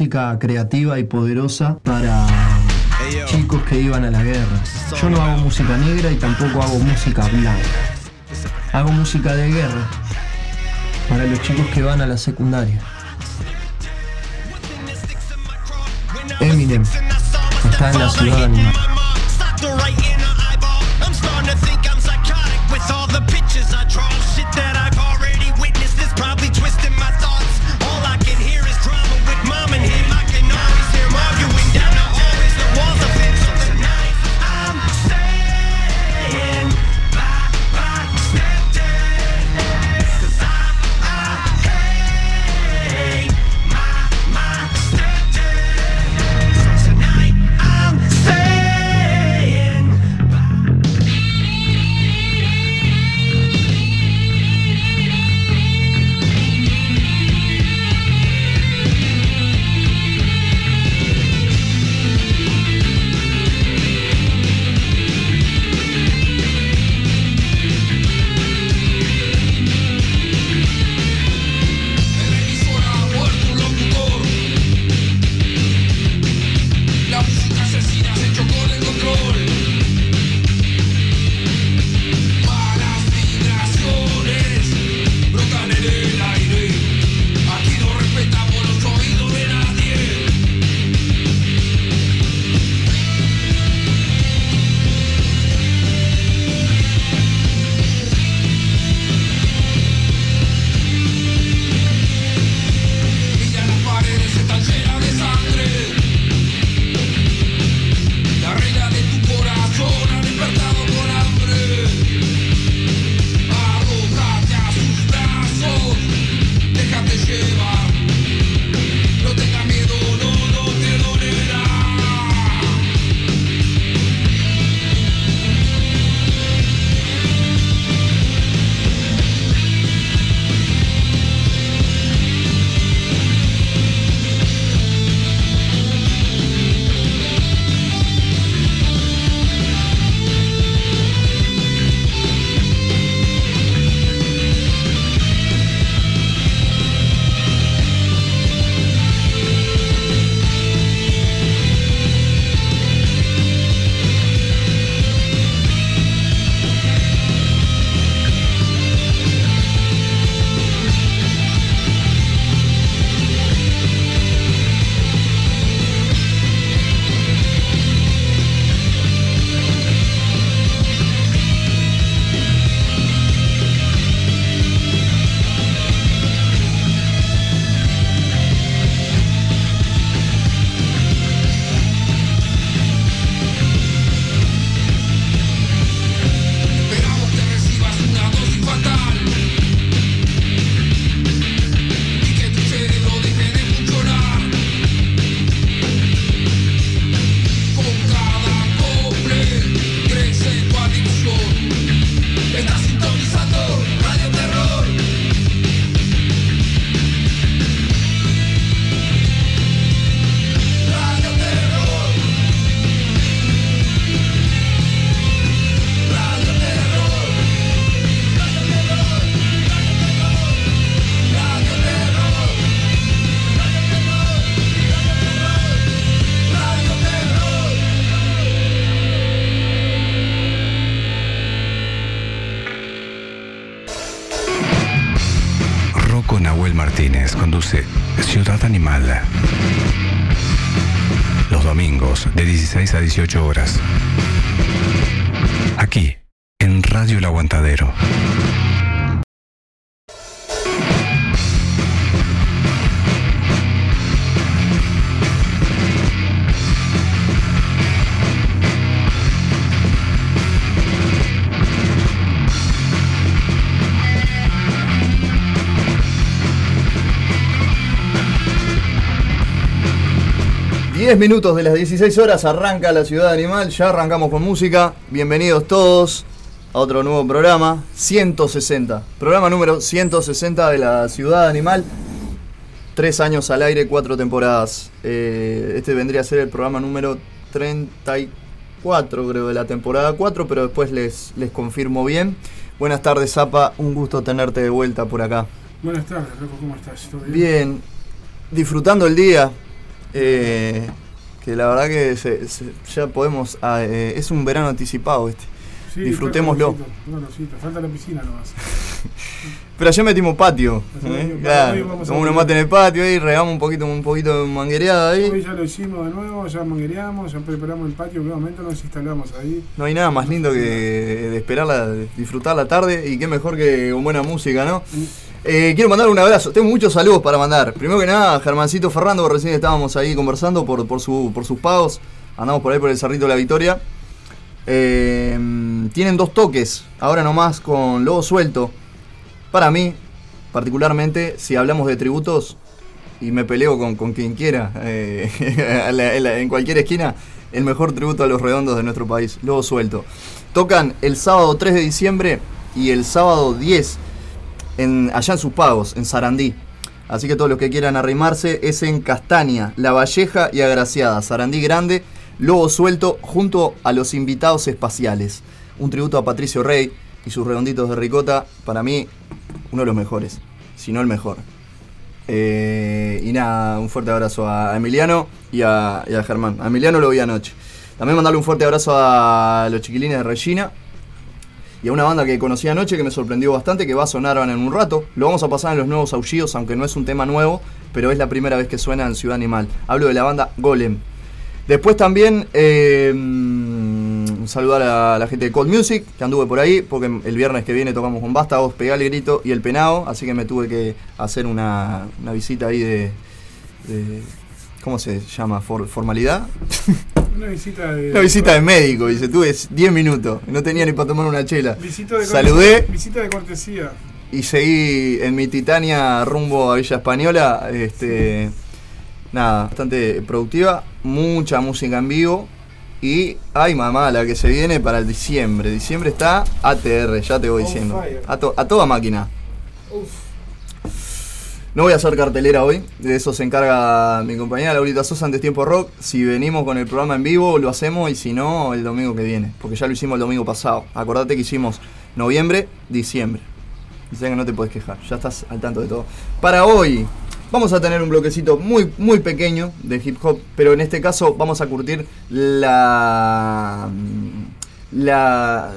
Música creativa y poderosa para chicos que iban a la guerra. Yo no hago música negra y tampoco hago música blanca. Hago música de guerra para los chicos que van a la secundaria. Eminem está en la ciudad animal. 18 horas. 10 minutos de las 16 horas arranca la ciudad animal, ya arrancamos con música. Bienvenidos todos a otro nuevo programa, 160. Programa número 160 de la ciudad animal. Tres años al aire, cuatro temporadas. Eh, este vendría a ser el programa número 34, creo, de la temporada 4, pero después les, les confirmo bien. Buenas tardes, Zapa. Un gusto tenerte de vuelta por acá. Buenas tardes, Rocco. ¿Cómo estás? Bien. Disfrutando el día, eh, que la verdad que se- se- ya podemos. ah, eh, es un verano anticipado este. Sí, disfrutémoslo. calorcito, calorcito, Falta la piscina nomás. Pero ayer metimos patio. ¿eh? Claro, hoy unos mate en el patio ahí, regamos un poquito, un poquito de manguereada Hoy ahí. ya lo hicimos de nuevo, ya manguereamos, ya preparamos el patio, en un momento nos instalamos ahí. No hay nada más lindo que de esperarla, de disfrutar la tarde y qué mejor que con buena música, ¿no? Eh, quiero mandar un abrazo, tengo muchos saludos para mandar. Primero que nada, Germancito Ferrando, recién estábamos ahí conversando por, por, su, por sus pagos. Andamos por ahí por el Cerrito de la Victoria. Eh, tienen dos toques, ahora nomás con Lobo Suelto. Para mí, particularmente, si hablamos de tributos, y me peleo con, con quien quiera, eh, en cualquier esquina, el mejor tributo a los redondos de nuestro país, Lobo Suelto. Tocan el sábado 3 de diciembre y el sábado 10 allá en sus pagos, en Sarandí. Así que todos los que quieran arrimarse es en Castaña, La Valleja y Agraciada, Sarandí Grande, Lobo Suelto, junto a los invitados espaciales. Un tributo a Patricio Rey y sus redonditos de ricota, para mí, uno de los mejores, si no el mejor. Eh, y nada, un fuerte abrazo a Emiliano y a, a Germán. A Emiliano lo vi anoche. También mandarle un fuerte abrazo a los chiquilines de Regina y a una banda que conocí anoche que me sorprendió bastante, que va a sonar en un rato. Lo vamos a pasar en los nuevos aullidos, aunque no es un tema nuevo, pero es la primera vez que suena en Ciudad Animal. Hablo de la banda Golem. Después también eh, mm, saludar a la gente de Cold Music, que anduve por ahí, porque el viernes que viene tocamos con Vástagos, Pegar el Grito y El Penado, así que me tuve que hacer una, una visita ahí de, ¿Cómo se llama? For- ¿Formalidad? Una visita de. Una visita de médico, dice, tuve 10 minutos, no tenía ni para tomar una chela. Visita de Saludé. Visita de cortesía. y seguí en mi Titania rumbo a Villa Española. Este, nada, bastante productiva, mucha música en vivo. Y, ay mamá, la que se viene para el diciembre. Diciembre está ATR, ya te voy On diciendo. A, to- a toda máquina. Uf. No voy a hacer cartelera hoy, de eso se encarga mi compañera Laurita Sosa antes Tiempo Rock. Si venimos con el programa en vivo, lo hacemos y si no, el domingo que viene, porque ya lo hicimos el domingo pasado. Acordate que hicimos noviembre, diciembre. Sea que no te puedes quejar, ya estás al tanto de todo. Para hoy, vamos a tener un bloquecito muy, muy pequeño de hip hop, pero en este caso vamos a curtir la. la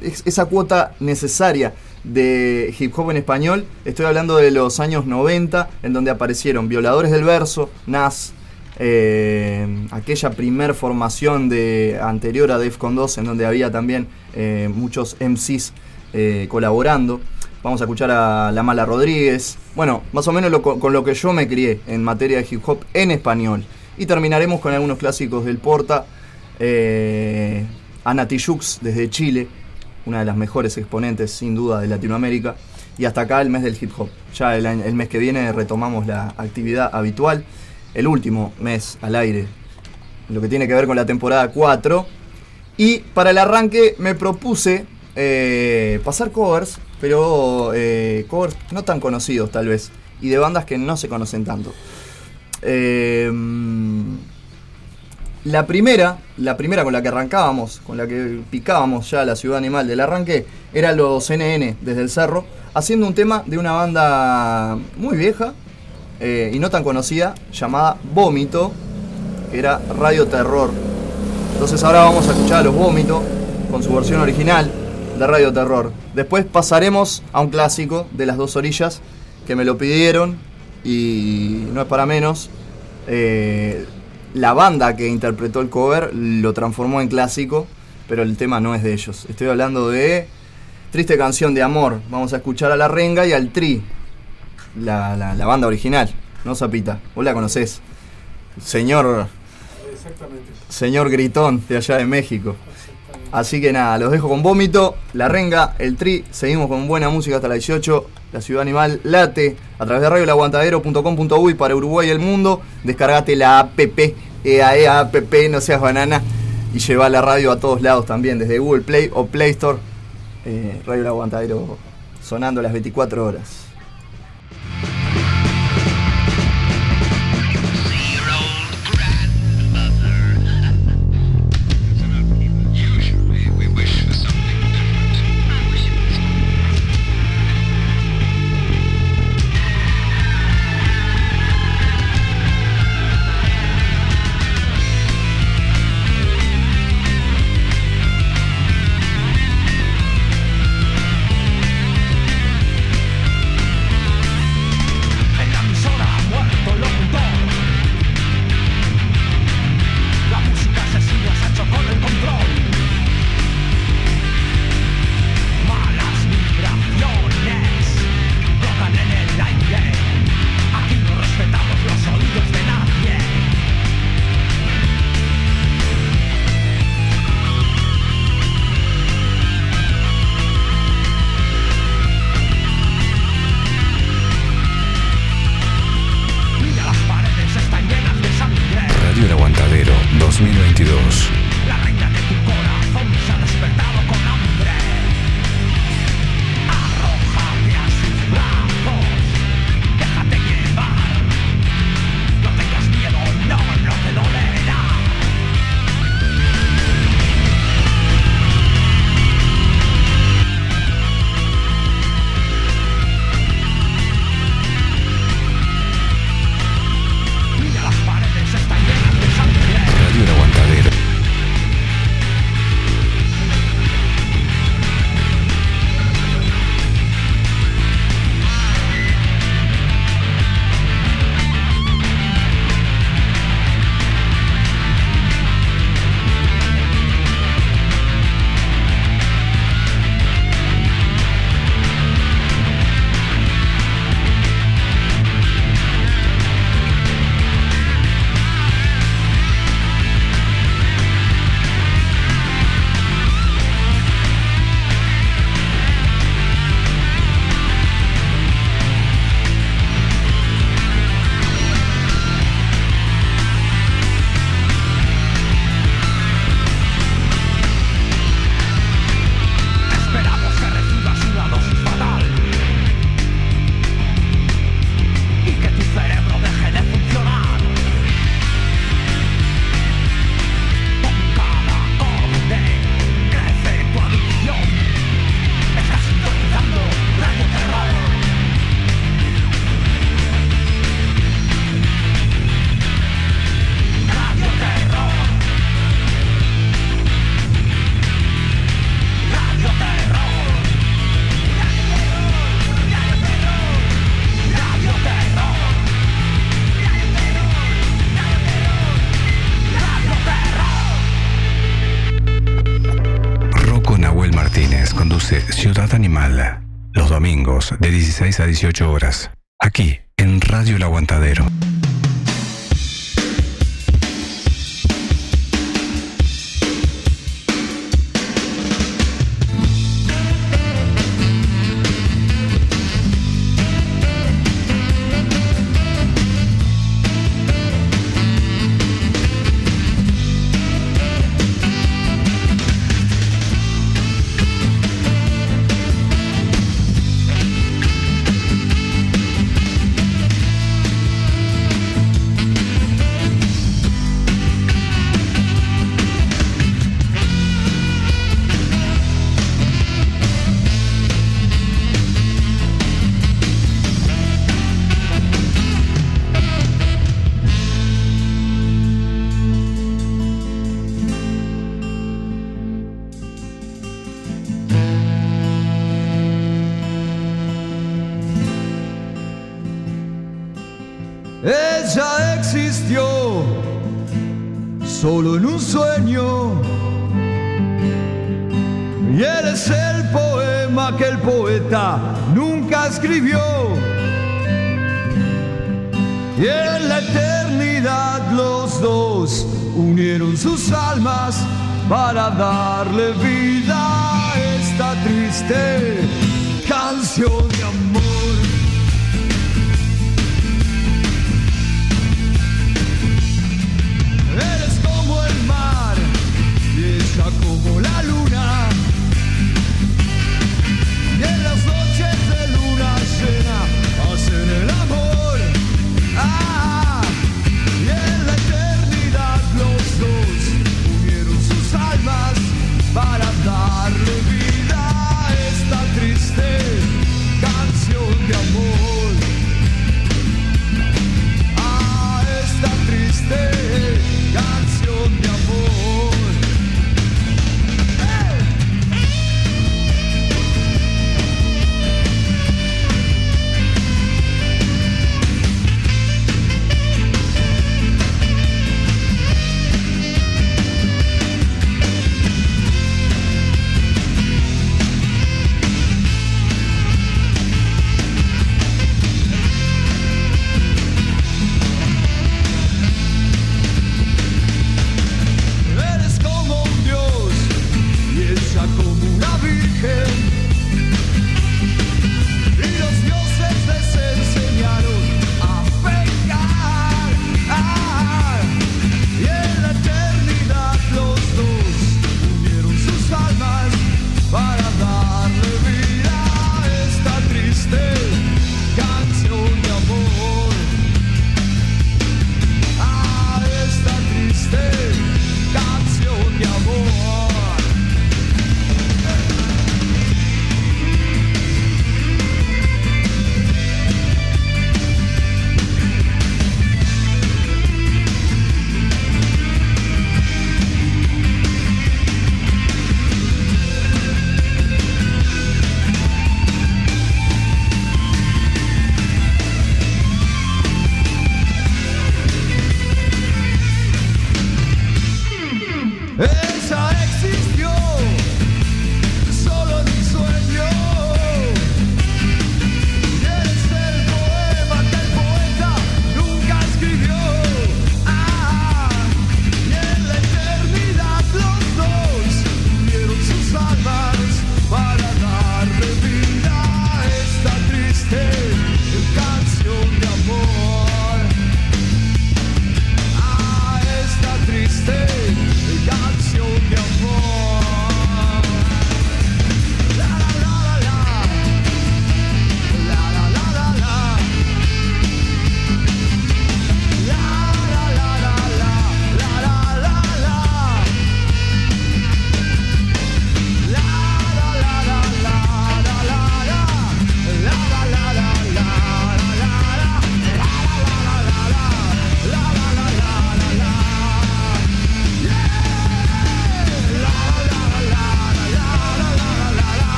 es- esa cuota necesaria de hip hop en español. Estoy hablando de los años 90, en donde aparecieron Violadores del Verso, Nas, eh, aquella primer formación de anterior a Defcon 2, en donde había también eh, muchos MCs eh, colaborando. Vamos a escuchar a La Mala Rodríguez. Bueno, más o menos con lo que yo me crié en materia de hip hop en español. Y terminaremos con algunos clásicos del Porta. Eh, Ana Tijoux desde Chile, una de las mejores exponentes sin duda de Latinoamérica. Y hasta acá el mes del hip hop. Ya el, mes que viene retomamos la actividad habitual. El último mes al aire, lo que tiene que ver con la temporada 4. Y para el arranque me propuse eh, pasar covers, pero eh, covers no tan conocidos tal vez. Y de bandas que no se conocen tanto. Eh, la primera, la primera con la que arrancábamos, con la que picábamos ya la ciudad animal del arranque, era los NN desde el cerro, haciendo un tema de una banda muy vieja eh, y no tan conocida, llamada Vómito, que era Radio Terror. Entonces ahora vamos a escuchar a los Vómito con su versión original de Radio Terror. Después pasaremos a un clásico de las dos orillas que me lo pidieron y no es para menos. eh, la banda que interpretó el cover lo transformó en clásico, pero el tema no es de ellos. Estoy hablando de Triste Canción de Amor. Vamos a escuchar a La Renga y al Tri, la, la- la banda original, ¿no, Zapita? Vos la conocés. Señor, Exactamente. señor Gritón de allá de México. Así que nada, los dejo con Vómito, La Renga, el Tri. Seguimos con buena música hasta las 18. La Ciudad Animal late a través de radiolaguantadero.com.uy para Uruguay y el mundo. Descargate la app, EAE app, no seas banana. Y lleva la radio a todos lados también, desde Google Play o Play Store. Eh, radio El Aguantadero sonando las 24 horas. 16 a 18 horas. Aquí, en Radio El Aguantadero.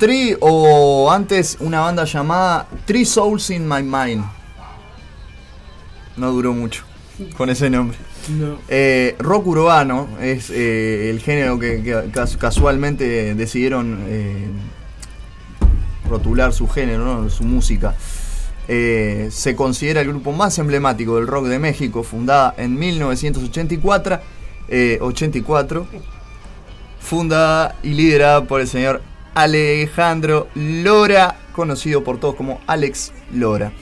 Tri o antes una banda llamada Three Souls in My Mind. No duró mucho con ese nombre. No. Eh, rock urbano es eh, el género que, que cas- casualmente decidieron eh, rotular su género, ¿no? su música. Se considera el grupo más emblemático del rock de México, fundada en 1984, eh, 84, fundada y liderada por el señor Alejandro Lora, conocido por todos como Alex Lora.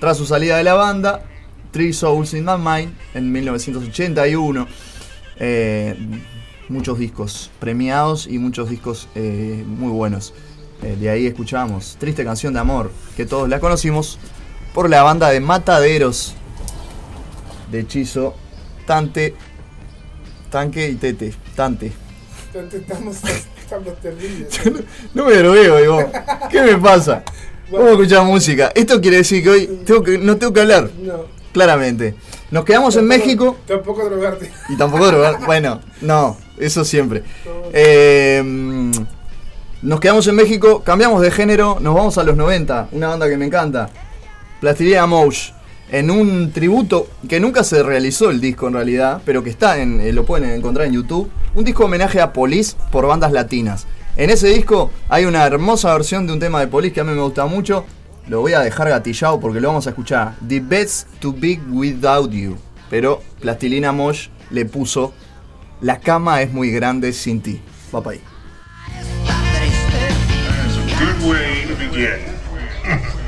Tras su salida de la banda, Three Souls in My Mind, en 1981, eh, muchos discos premiados y muchos discos eh, muy buenos. Eh, de ahí escuchamos Triste Canción de Amor, que todos la conocimos por la banda de Mataderos de Hechizo, Tante, Tanque y Tete, Tante. Entonces estamos, terribles. No me drogueo, digo. ¿Qué me pasa? ¿Cómo escuchar música? Esto quiere decir que hoy tengo que, no tengo que hablar, No. claramente. Nos quedamos en México Tampoco drogarte. y tampoco drogar. Bueno, no, eso siempre. Eh, mm, nos quedamos en México, cambiamos de género, nos vamos a los 90, una banda que me encanta. Plastilina Mosh. En un tributo que nunca se realizó el disco en realidad, pero que está en, eh, lo pueden encontrar en YouTube. Un disco homenaje a Police por bandas latinas. En ese disco hay una hermosa versión de un tema de Police que a mí me gusta mucho. Lo voy a dejar gatillado porque lo vamos a escuchar. The Best to Be Without You. Pero Plastilina Mosh le puso La cama es muy grande sin ti. Va para ahí.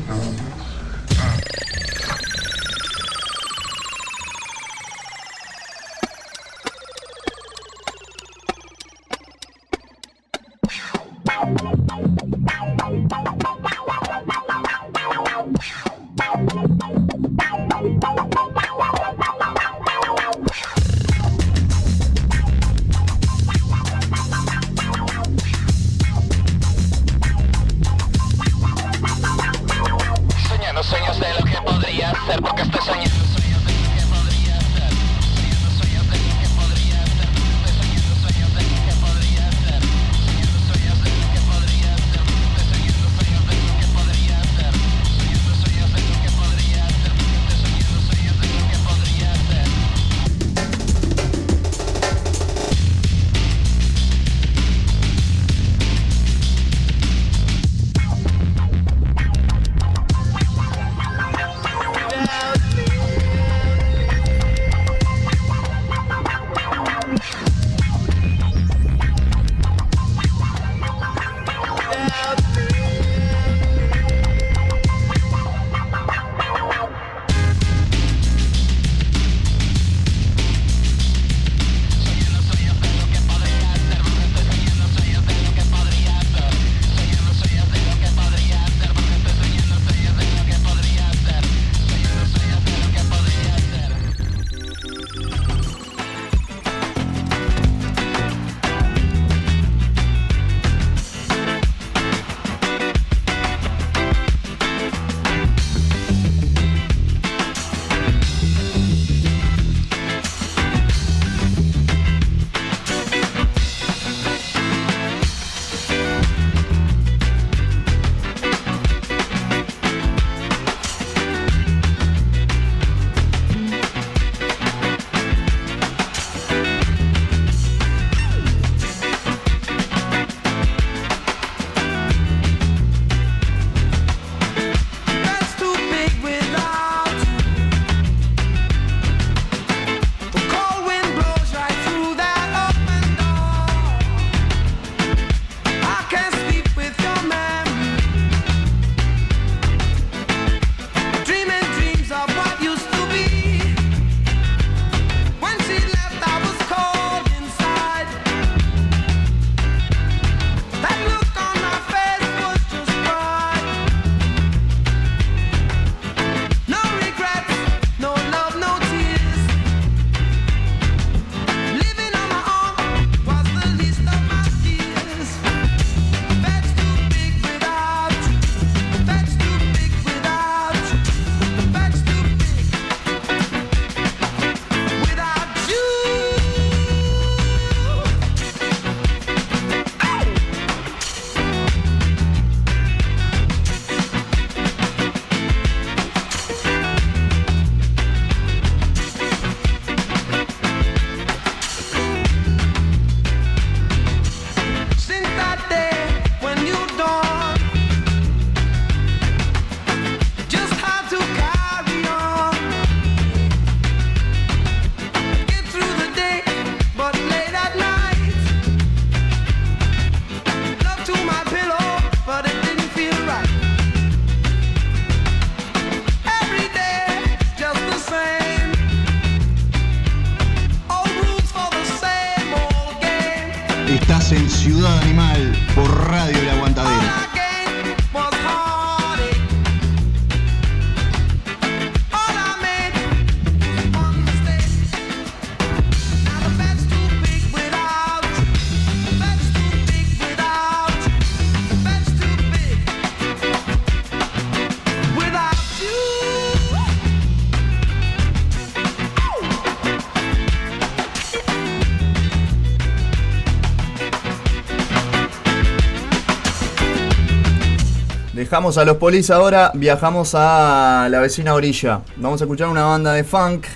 Dejamos a los polis ahora, viajamos a la vecina orilla. Vamos a escuchar una banda de funk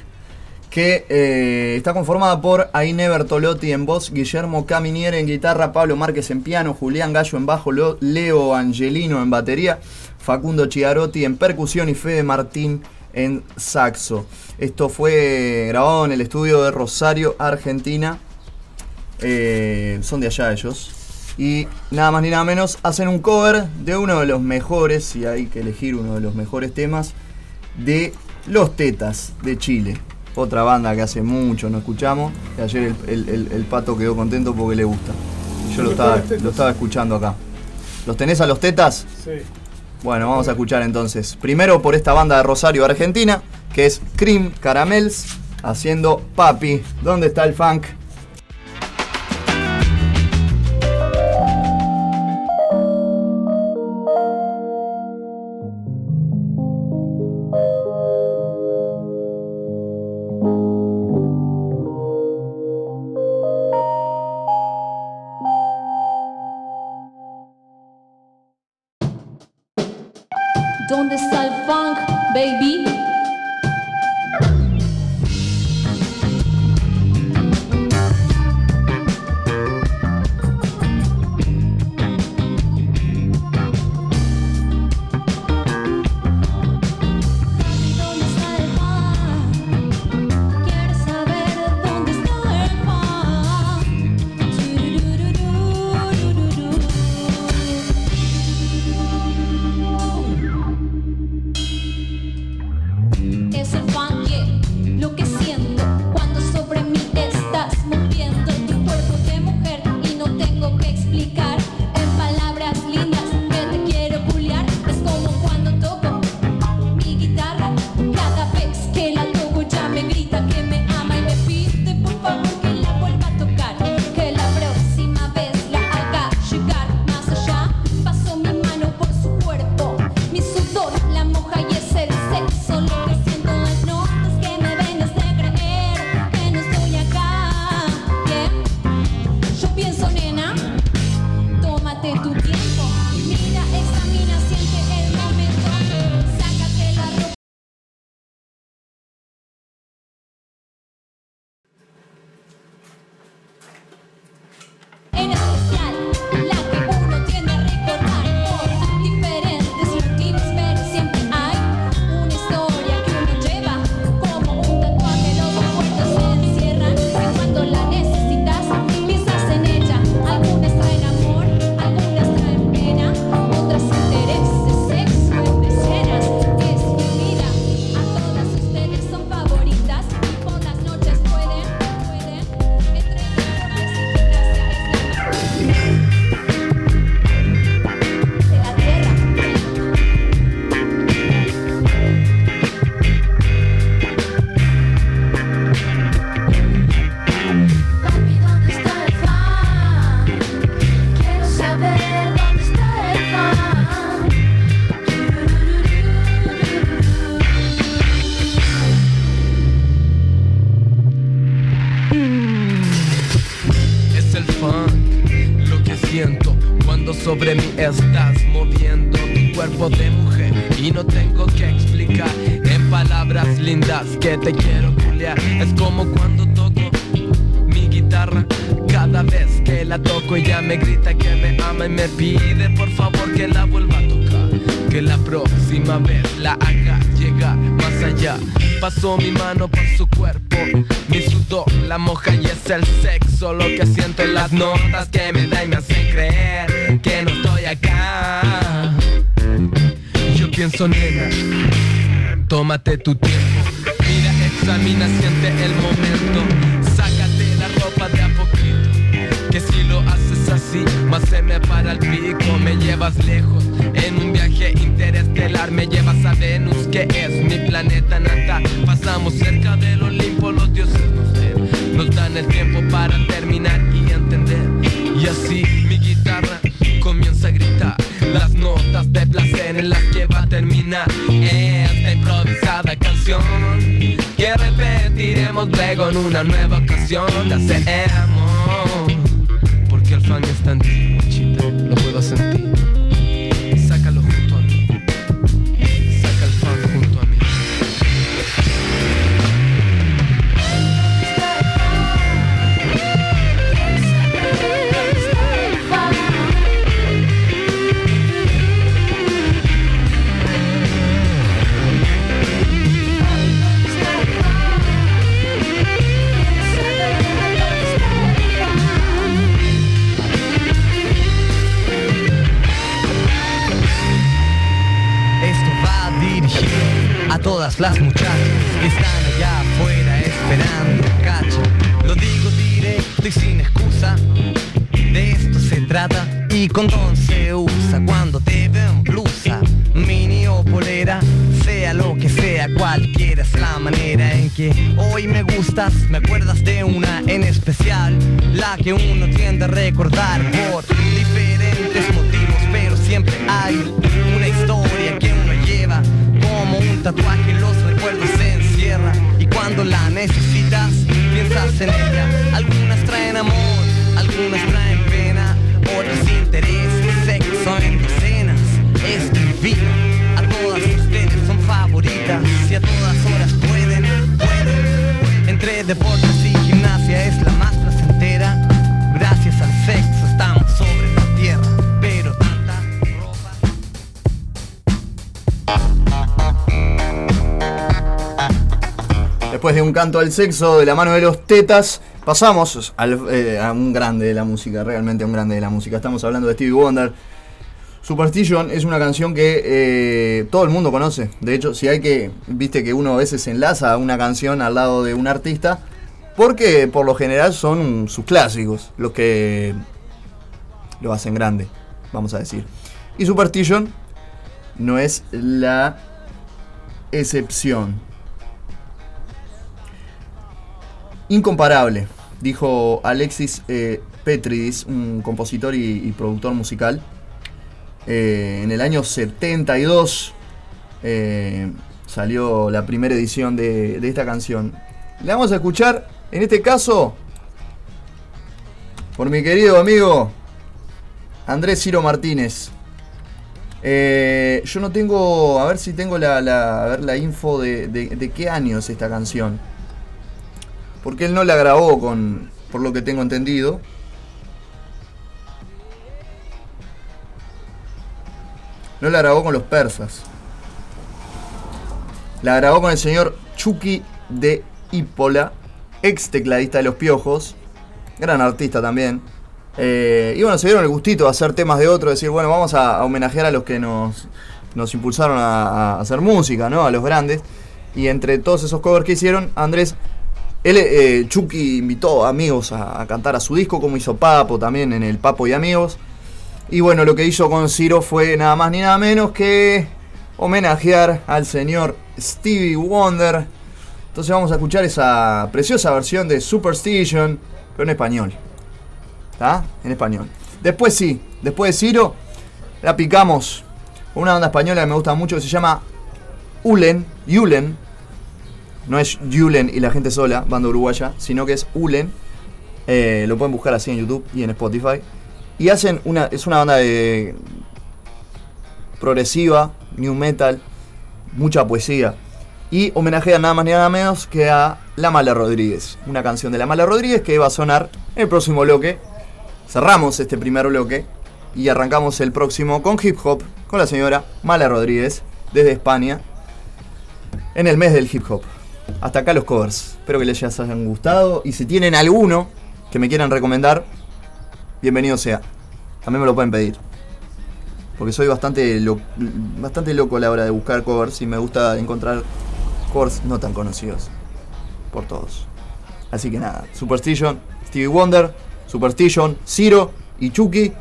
que eh, está conformada por Aine Bertolotti en voz, Guillermo Caminiere en guitarra, Pablo Márquez en piano, Julián Gallo en bajo, Leo Angelino en batería, Facundo Chiarotti en percusión y Fede Martín en saxo. Esto fue grabado en el estudio de Rosario, Argentina. Eh, son de allá ellos. Y nada más ni nada menos hacen un cover de uno de los mejores, si hay que elegir uno de los mejores temas, de Los Tetas de Chile. Otra banda que hace mucho no escuchamos. Y ayer el, el- el- el pato quedó contento porque le gusta. Yo lo estaba, lo estaba escuchando acá. ¿Los tenés a los tetas? Sí. Bueno, vamos a escuchar entonces. Primero por esta banda de Rosario, Argentina, que es Cream Caramels, haciendo Papi. ¿Dónde está el funk? Sobre mí estás moviendo tu cuerpo de mujer y no tengo que explicar en palabras lindas que te quiero culiar. Es como cuando toco mi guitarra, cada vez que la toco ella me grita que me ama y me pide por favor que la vuelva a tocar, que la próxima vez la haga llegar más allá. Paso mi mano por su cuerpo, mi sudor la moja y es el sexo lo que siento en las notas que me da y me hacen pienso tómate tu tiempo, mira, examina, siente el momento, sácate la ropa de a poquito, que si lo haces así más se me para el pico, me llevas lejos. En un viaje interestelar me llevas a Venus, que es mi planeta natal. Pasamos cerca del Olimpo, los dioses nos ven. Nos dan el tiempo para terminar y entender. Y así mi guitarra las notas de placer en las que va a terminar esta improvisada canción que repetiremos luego en una nueva ocasión. La hacemos porque el fan está en ti, guachita, lo puedo sentir. Todas las muchachas que están allá afuera esperando cacho. Lo digo directo y sin excusa. De esto se trata y condón se usa cuando te ven blusa, mini o polera, sea lo que sea, cualquiera es la manera en que hoy me gustas. Me acuerdas de una en especial, la que uno tiende a recordar por diferentes motivos, pero siempre hay una historia que como un tatuaje. Los recuerdos se encierra y cuando la necesitas piensas en ella. Algunas traen amor, algunas traen pena, otras intereses, sexo en docenas. Es divino, a todas ustedes son favoritas y a todas horas pueden, pueden. Entre deportes y gimnasia es la más Después de un canto al sexo de la mano de los tetas, pasamos eh, a un grande de la música, realmente un grande de la música. Estamos hablando de Stevie Wonder. Superstition es una canción que eh, todo el mundo conoce. De hecho, si hay que, viste que uno a veces enlaza una canción al lado de un artista, porque por lo general son sus clásicos los que lo hacen grande, vamos a decir. Y Superstition no es la excepción. Incomparable, dijo Alexis eh, Petridis, un compositor y, productor musical. Eh, en el año 72 eh, salió la primera edición de, esta canción. La vamos a escuchar, en este caso, por mi querido amigo Andrés Ciro Martínez. Yo no tengo, a ver si tengo la, a ver, la info de, de- de qué año es esta canción. Porque él no la grabó con, por lo que tengo entendido. No la grabó con los persas. La grabó con el señor Chucky de Hípola, ex tecladista de Los Piojos, gran artista también. Eh, y bueno, se dieron el gustito de hacer temas de otro, decir, bueno, vamos a, homenajear a los que nos, nos impulsaron a, a hacer música, ¿no? A los grandes. Y entre todos esos covers que hicieron, Andrés, él, eh, Chucky invitó amigos a, a cantar a su disco, como hizo Papo también en el Papo y Amigos. Y bueno, lo que hizo con Ciro fue nada más ni nada menos que homenajear al señor Stevie Wonder. Entonces vamos a escuchar esa preciosa versión de Superstition, pero en español. ¿Está? En español. Después sí, después de Ciro, la picamos una banda española que me gusta mucho que se llama Ulen, Yulen. No es Yulen y la gente sola, banda uruguaya, sino que es Ulen. Eh, lo pueden buscar así en YouTube y en Spotify. Y hacen una. Es una banda de. progresiva, new metal, mucha poesía. Y homenajea nada más ni nada menos que a La Mala Rodríguez. Una canción de La Mala Rodríguez que va a sonar en el próximo bloque. Cerramos este primer bloque y arrancamos el próximo con hip hop con la señora Mala Rodríguez desde España en el mes del hip hop. Hasta acá los covers. Espero que les hayan gustado y si tienen alguno que me quieran recomendar, bienvenido sea. También me lo pueden pedir. Porque soy bastante, bastante loco a la hora de buscar covers y me gusta encontrar covers no tan conocidos por todos. Así que nada, Superstition, Stevie Wonder, Superstition, Zero y Chucky.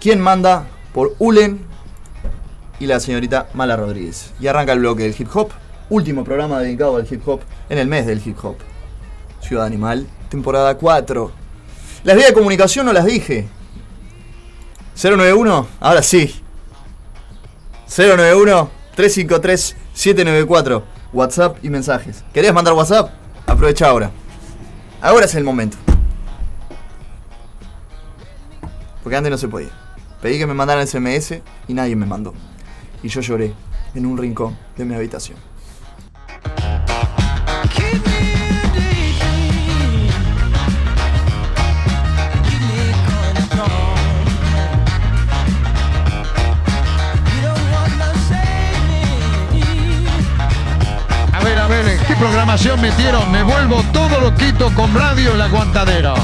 ¿Quién manda? Por Ulen y la señorita Mala Rodríguez. Y arranca el bloque del hip hop. Último programa dedicado al hip hop en el mes del hip hop. Ciudad Animal, temporada 4. Las vías de comunicación no las dije. 091, ahora sí. 091-353-794. WhatsApp y mensajes. ¿Querías mandar WhatsApp? Aprovecha ahora. Ahora es el momento. Porque antes no se podía. Pedí que me mandaran SMS y nadie me mandó. Y yo lloré en un rincón de mi habitación. programación metieron Me vuelvo todo loquito con radio en la aguantadera.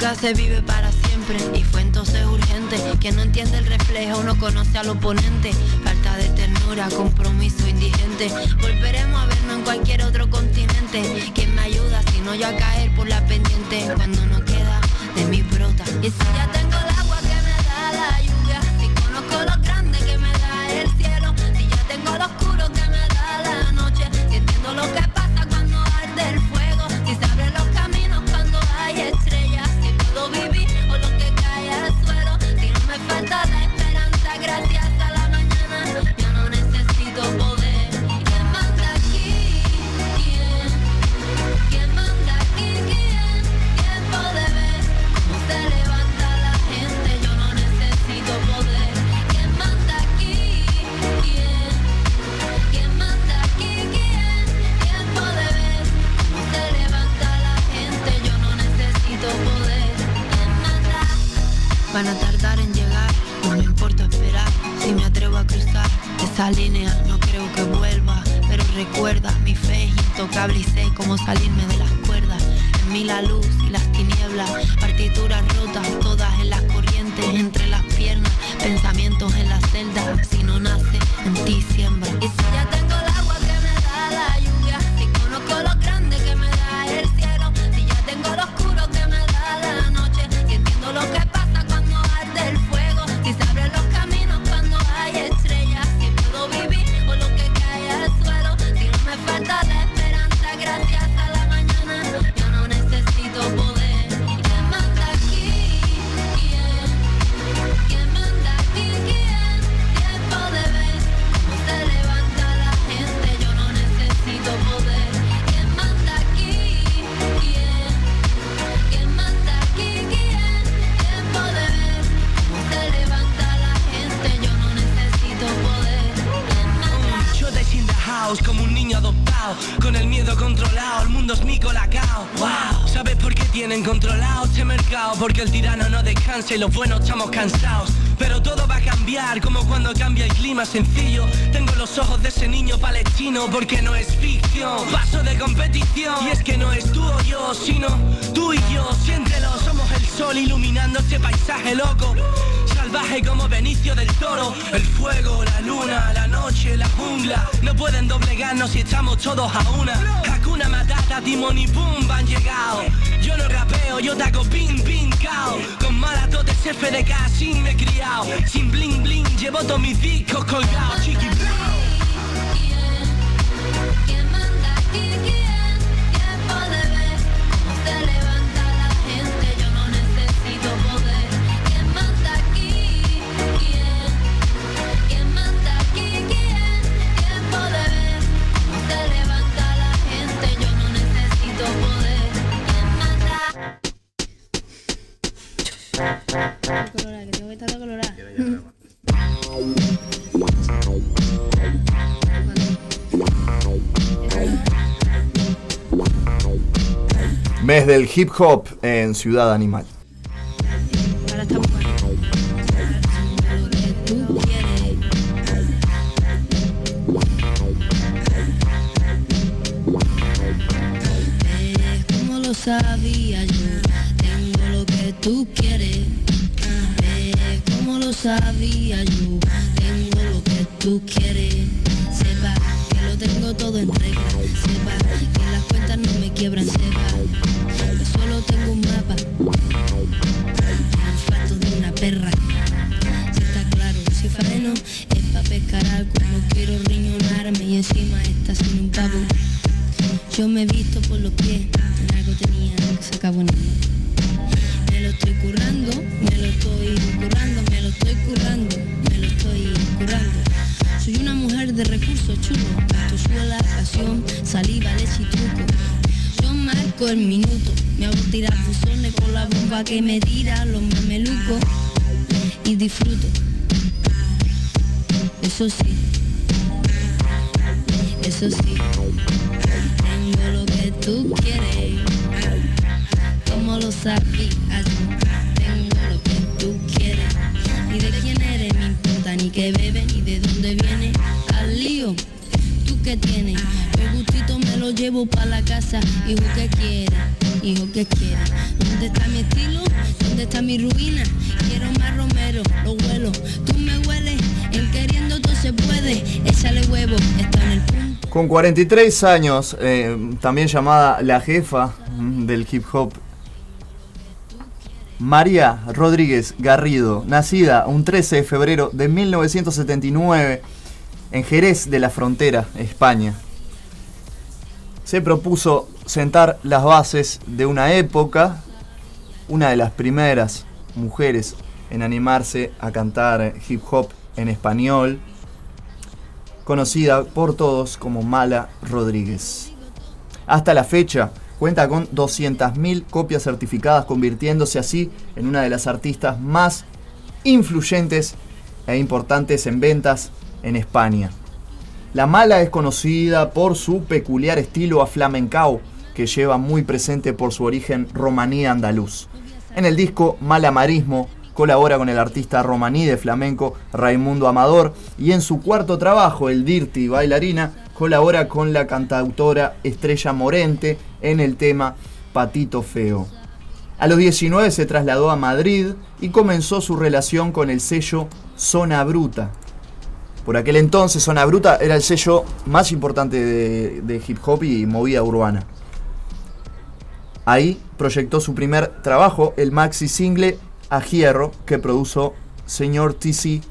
Nunca se vive para siempre y fue entonces urgente. Quien no entiende el reflejo no conoce al oponente. Falta de ternura, compromiso indigente. Volveremos a vernos en cualquier otro continente. ¿Quién me ayuda si no yo a caer por la pendiente? Cuando no queda de mi brota. hip hop en Ciudad Animal. por los pies, algo tenía que sacar bonito. Me lo estoy currando, me lo estoy currando, me lo estoy currando, me lo estoy currando. Soy una mujer de recursos chulos, suela, pasión, saliva, leche y truco. Yo marco el minuto, me hago tirar buzones con la bomba que me tira, los mamelucos y disfruto. Eso sí, eso sí, tengo lo tú quieres. Como lo sabías, tengo lo que tú quieres. Ni de quién eres, me importa ni qué bebe, ni de dónde viene. Al lío, tú que tienes. El gustito me lo llevo para la casa. Hijo que quiera, hijo que quiera. ¿Dónde está mi estilo? ¿Dónde está mi ruina? Quiero más romero, lo vuelo. Tú me hueles, en queriendo todo se puede. Échale huevo, está en el punto con 43 años, eh, también llamada la jefa mm, del hip hop, María Rodríguez Garrido, nacida un 13 de febrero de 1979 en Jerez de la Frontera, España, se propuso sentar las bases de una época, una de las primeras mujeres en animarse a cantar hip hop en español, conocida por todos como Mala Rodríguez. Hasta la fecha cuenta con 200.000 copias certificadas, convirtiéndose así en una de las artistas más influyentes e importantes en ventas en España. La Mala es conocida por su peculiar estilo aflamencao, que lleva muy presente por su origen romaní andaluz. En el disco Malamarismo colabora con el artista romaní de flamenco Raimundo Amador y en su cuarto trabajo, El Dirty Bailarina, colabora con la cantautora Estrella Morente en el tema Patito Feo. A los 19 se trasladó a Madrid y comenzó su relación con el sello Zona Bruta. Por aquel entonces Zona Bruta era el sello más importante de, de hip hop y movida urbana. Ahí proyectó su primer trabajo, el maxi single A Hierro, que produjo Señor TC.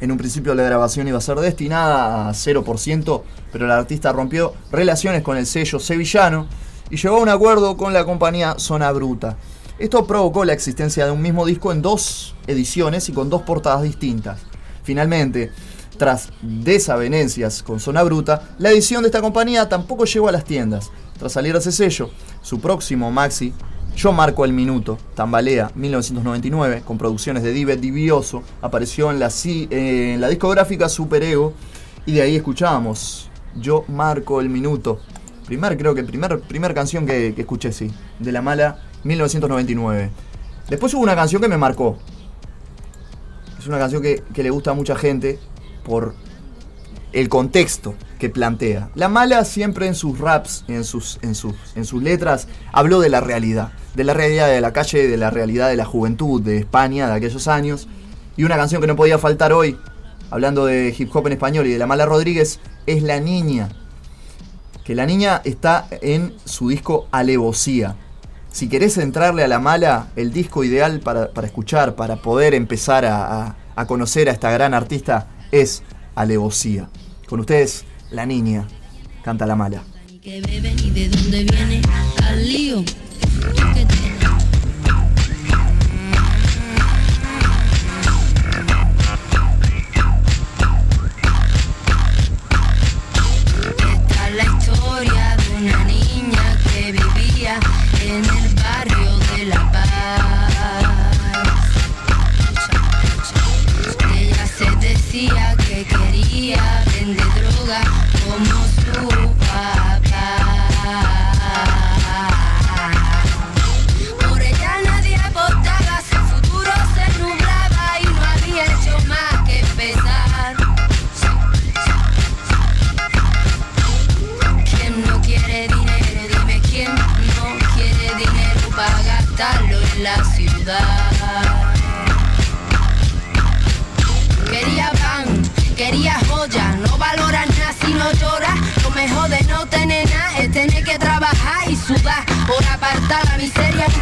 En un principio la grabación iba a ser destinada a 0%, pero el artista rompió relaciones con el sello sevillano y llegó a un acuerdo con la compañía Zona Bruta. Esto provocó la existencia de un mismo disco en dos ediciones y con dos portadas distintas. Finalmente, tras desavenencias con Zona Bruta, la edición de esta compañía tampoco llegó a las tiendas. Tras salir a ese sello, su próximo maxi, Yo Marco el Minuto, Tambalea, 1999, con producciones de Divet Divioso, apareció en la, eh, en la discográfica y de ahí escuchábamos Yo Marco el Minuto. Primer, creo que primer, primer canción que, escuché, sí, de La Mala, 1999. Después hubo una canción que me marcó. Es una canción que, que le gusta a mucha gente por el contexto que plantea. La mala siempre en sus raps, en sus, en sus, en sus letras, habló de la realidad. De la realidad de la calle, de la realidad de la juventud de España de aquellos años. Y una canción que no podía faltar hoy, hablando de hip hop en español y de la mala Rodríguez, es La Niña. Que la niña está en su disco Alevosía. Si querés entrarle a la mala, el disco ideal para, para escuchar, para poder empezar a, a- conocer a esta gran artista es Alevosía. Con ustedes, la niña, canta la mala. de dónde viene al lío. Que tiene.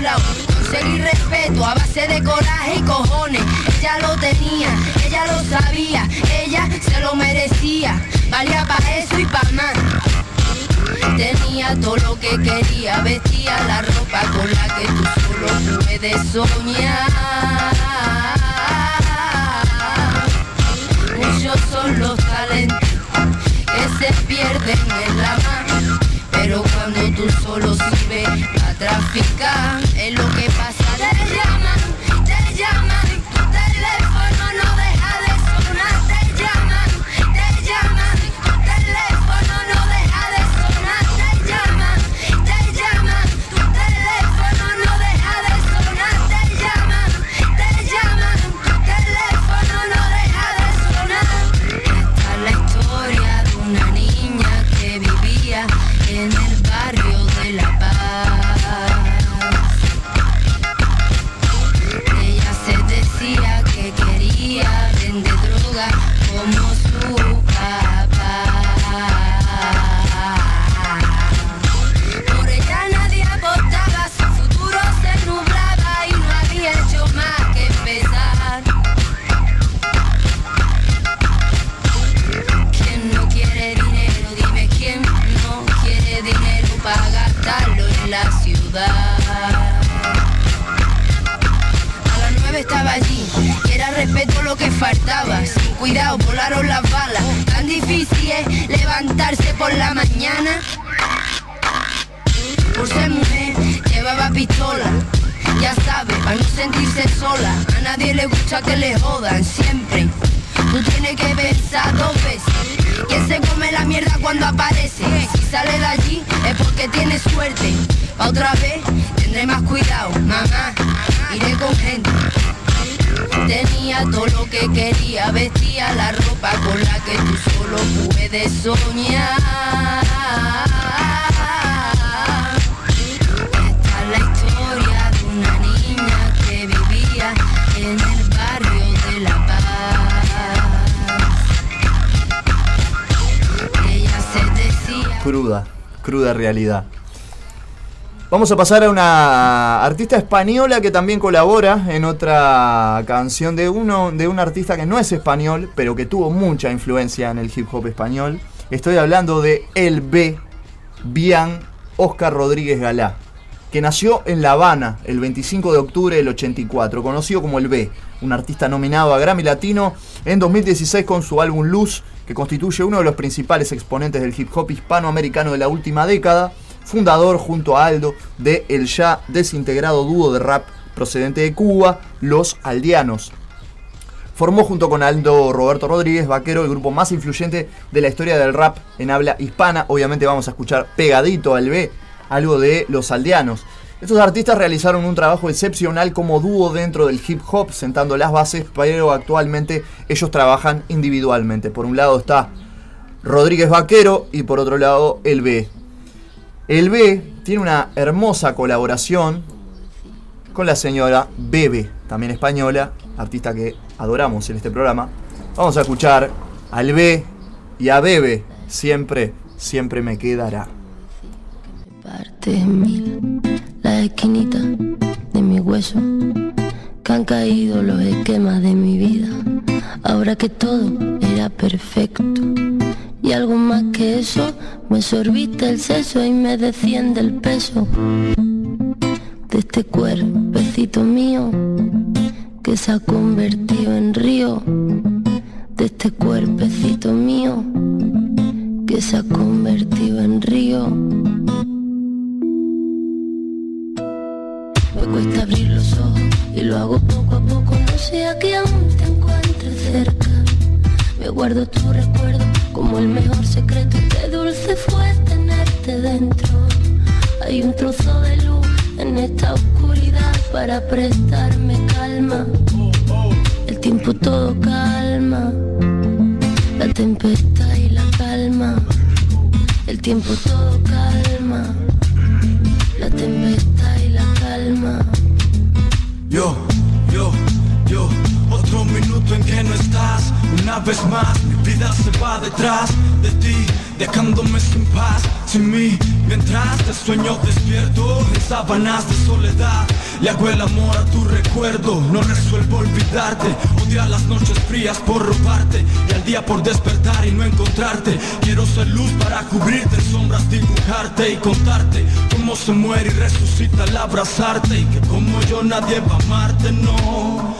Miseria a un lado. Conseguir respeto a base de coraje y cojones. Ella lo tenía, ella lo sabía, ella se lo merecía. Valía para eso y para más. Tenía todo lo que quería, vestía la ropa con la que tú solo puedes soñar. Muchos son los talentos que se pierden en la mano, pero cuando tú solo sirves a traficar, es lo que cuidado, volaron las balas. Tan difícil es levantarse por la mañana. Por ser mujer, llevaba pistola. Ya sabe, para no sentirse sola. A nadie le gusta que le jodan, siempre. Tú tienes que pensar dos veces. ¿Quién se come la mierda cuando aparece? Si sale de allí es porque tiene suerte. Pa' otra vez tendré más cuidado, mamá. Iré con gente. Tenía todo lo que quería, vestía la ropa con la que tú solo puedes soñar. Esta es la historia de una niña que vivía en el barrio de La Paz. Ella se decía. Cruda, cruda realidad. Vamos a pasar a una artista española que también colabora en otra canción de uno de un artista que no es español, pero que tuvo mucha influencia en el hip hop español. Estoy hablando de El B, Bian Oscar Rodríguez Galá, que nació en La Habana el 25 de octubre del 84, conocido como El B, un artista nominado a Grammy Latino en 2016 con su álbum Luz, que constituye uno de los principales exponentes del hip hop hispanoamericano de la última década fundador junto a Aldo de el ya desintegrado dúo de rap procedente de Cuba, Los Aldeanos. Formó junto con Aldo Roberto Rodríguez Vaquero el grupo más influyente de la historia del rap en habla hispana. Obviamente vamos a escuchar pegadito al B algo de Los Aldeanos. Estos artistas realizaron un trabajo excepcional como dúo dentro del hip hop, sentando las bases, pero actualmente ellos trabajan individualmente. Por un lado está Rodríguez Vaquero y por otro lado el B. El B tiene una hermosa colaboración con la señora Bebe, también española, artista que adoramos en este programa. Vamos a escuchar al B y a Bebe, siempre, siempre me quedará. parte mil las esquinitas de mi hueso que han caído los esquemas de mi vida ahora que todo era perfecto y algo más que eso me sorbiste el seso y me desciende el peso de este cuerpecito mío que se ha convertido en río de este cuerpecito mío que se ha convertido en río Me cuesta abrir los ojos y lo hago poco a poco. No sea que aún te encuentres cerca. Me guardo tu recuerdo como el mejor secreto. Qué dulce fue tenerte dentro. Hay un trozo de luz en esta oscuridad para prestarme calma. El tiempo todo calma. La tempestad y la calma. El tiempo todo calma. Una vez más, mi vida se va detrás de ti, dejándome sin paz, sin mí. Mientras te sueño despierto en sábanas de soledad. Le hago el amor a tu recuerdo, no resuelvo olvidarte. Odia las noches frías por robarte y al día por despertar y no encontrarte. Quiero ser luz para cubrirte sombras, dibujarte y contarte cómo se muere y resucita al abrazarte. Y que como yo nadie va a amarte, no.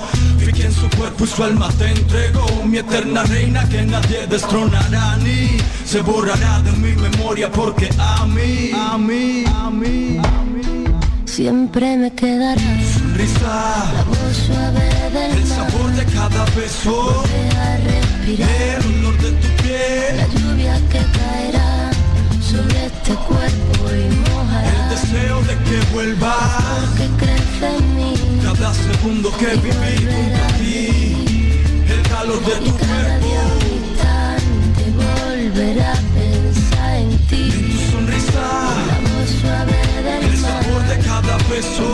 Quien su cuerpo y su alma te entregó, mi eterna reina que nadie destronará ni se borrará de mi memoria porque a mí, a mí, a mí, Siempre me quedará sonrisa, la voz suave del el sabor de cada beso, a respirar. el olor de tu la piel, lluvia que caerá sobre este cuerpo y el deseo de que vuelvas, Que crece en mí. Cada segundo que viví junto a ti, el calor de y tu cada día cuerpo, un instante volver a pensar en ti. tu sonrisa, La voz suave del el mar. sabor de cada beso,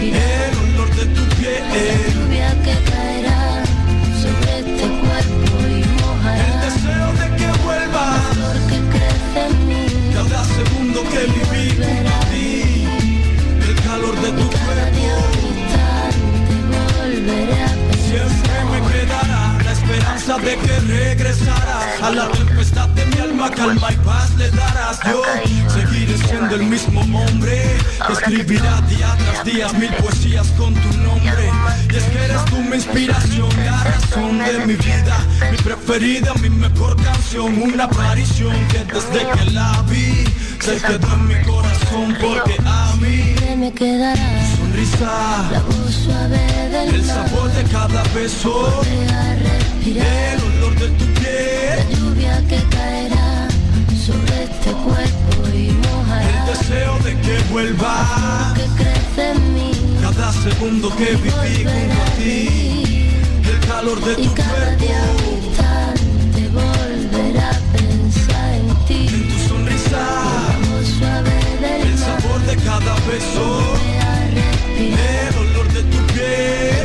el olor de tu piel. El calor de tu Siempre me quedará la esperanza de que regresarás A la tempestad de mi alma calma y paz le darás Yo seguiré siendo el mismo hombre que escribirá día tras día mil poesías con tu nombre. Y es que eres tú mi inspiración, la razón de mi vida, mi preferida, mi mejor canción, una aparición que desde que la vi se quedó en mi corazón porque a mí me quedará sonrisa, la voz suave del el sabor de cada beso, respirar el olor de tu la piel. lluvia que caerá este cuerpo y mojará. El deseo de que vuelva. Que crece en mí. cada segundo que viví junto a ti, el calor de Y tu cada cuerpo, día un instante volverá a pensar en ti. en tu sonrisa, suave del el mar. sabor de cada beso, el olor de tu piel,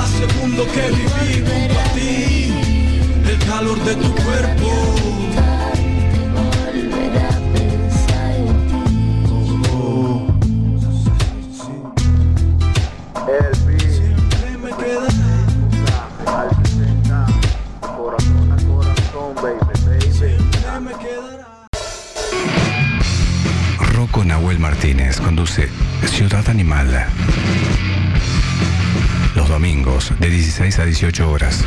cada segundo que viví a ti, el calor de tu cuerpo. A pensar en ti. Siempre me queda siempre me quedará. Rocco Nahuel Martínez conduce Ciudad Animal. Domingos de 16 a 18 horas.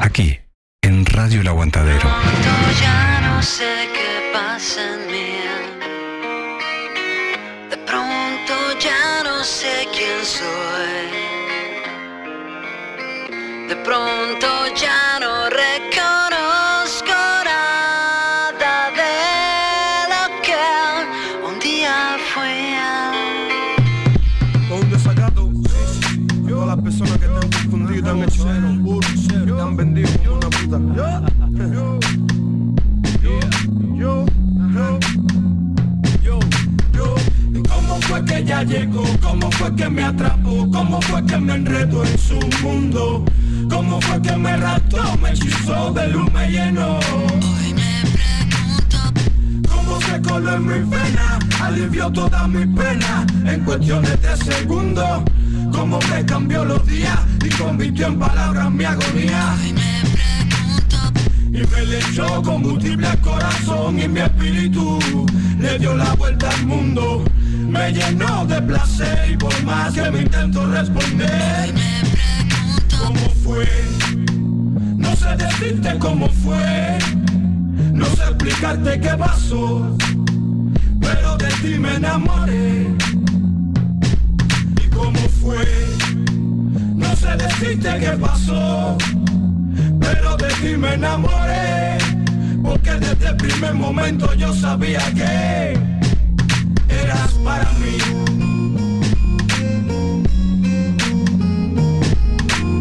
Aquí, en Radio El Aguantadero. pronto ya no sé qué pasa en mí. De pronto ya no sé quién soy. De pronto ya personas que te han confundido te han hecho cero, puro te han vendido una puta. Yo, yo, yo, yo, yo. ¿Y ¿Cómo fue que ella llegó? ¿Cómo fue que me atrapó? ¿Cómo fue que me enredó en su mundo? ¿Cómo fue que me raptó? Me hechizó de luz, me llenó. Hoy me pregunto Cómo se coló en mi pena, alivió toda mi pena en cuestiones de segundos. Cómo me cambió los días y convirtió en palabras mi agonía. Hoy me Y me le echó combustible al corazón y mi espíritu le dio la vuelta al mundo. Me llenó de placer y por más que me intento responder, ¿cómo fue? No sé decirte cómo fue, no sé explicarte qué pasó, pero de ti me enamoré. No sé decirte qué pasó, pero de ti me enamoré. Porque desde el primer momento yo sabía que eras para mí.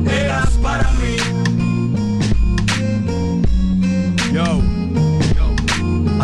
Eras para mí.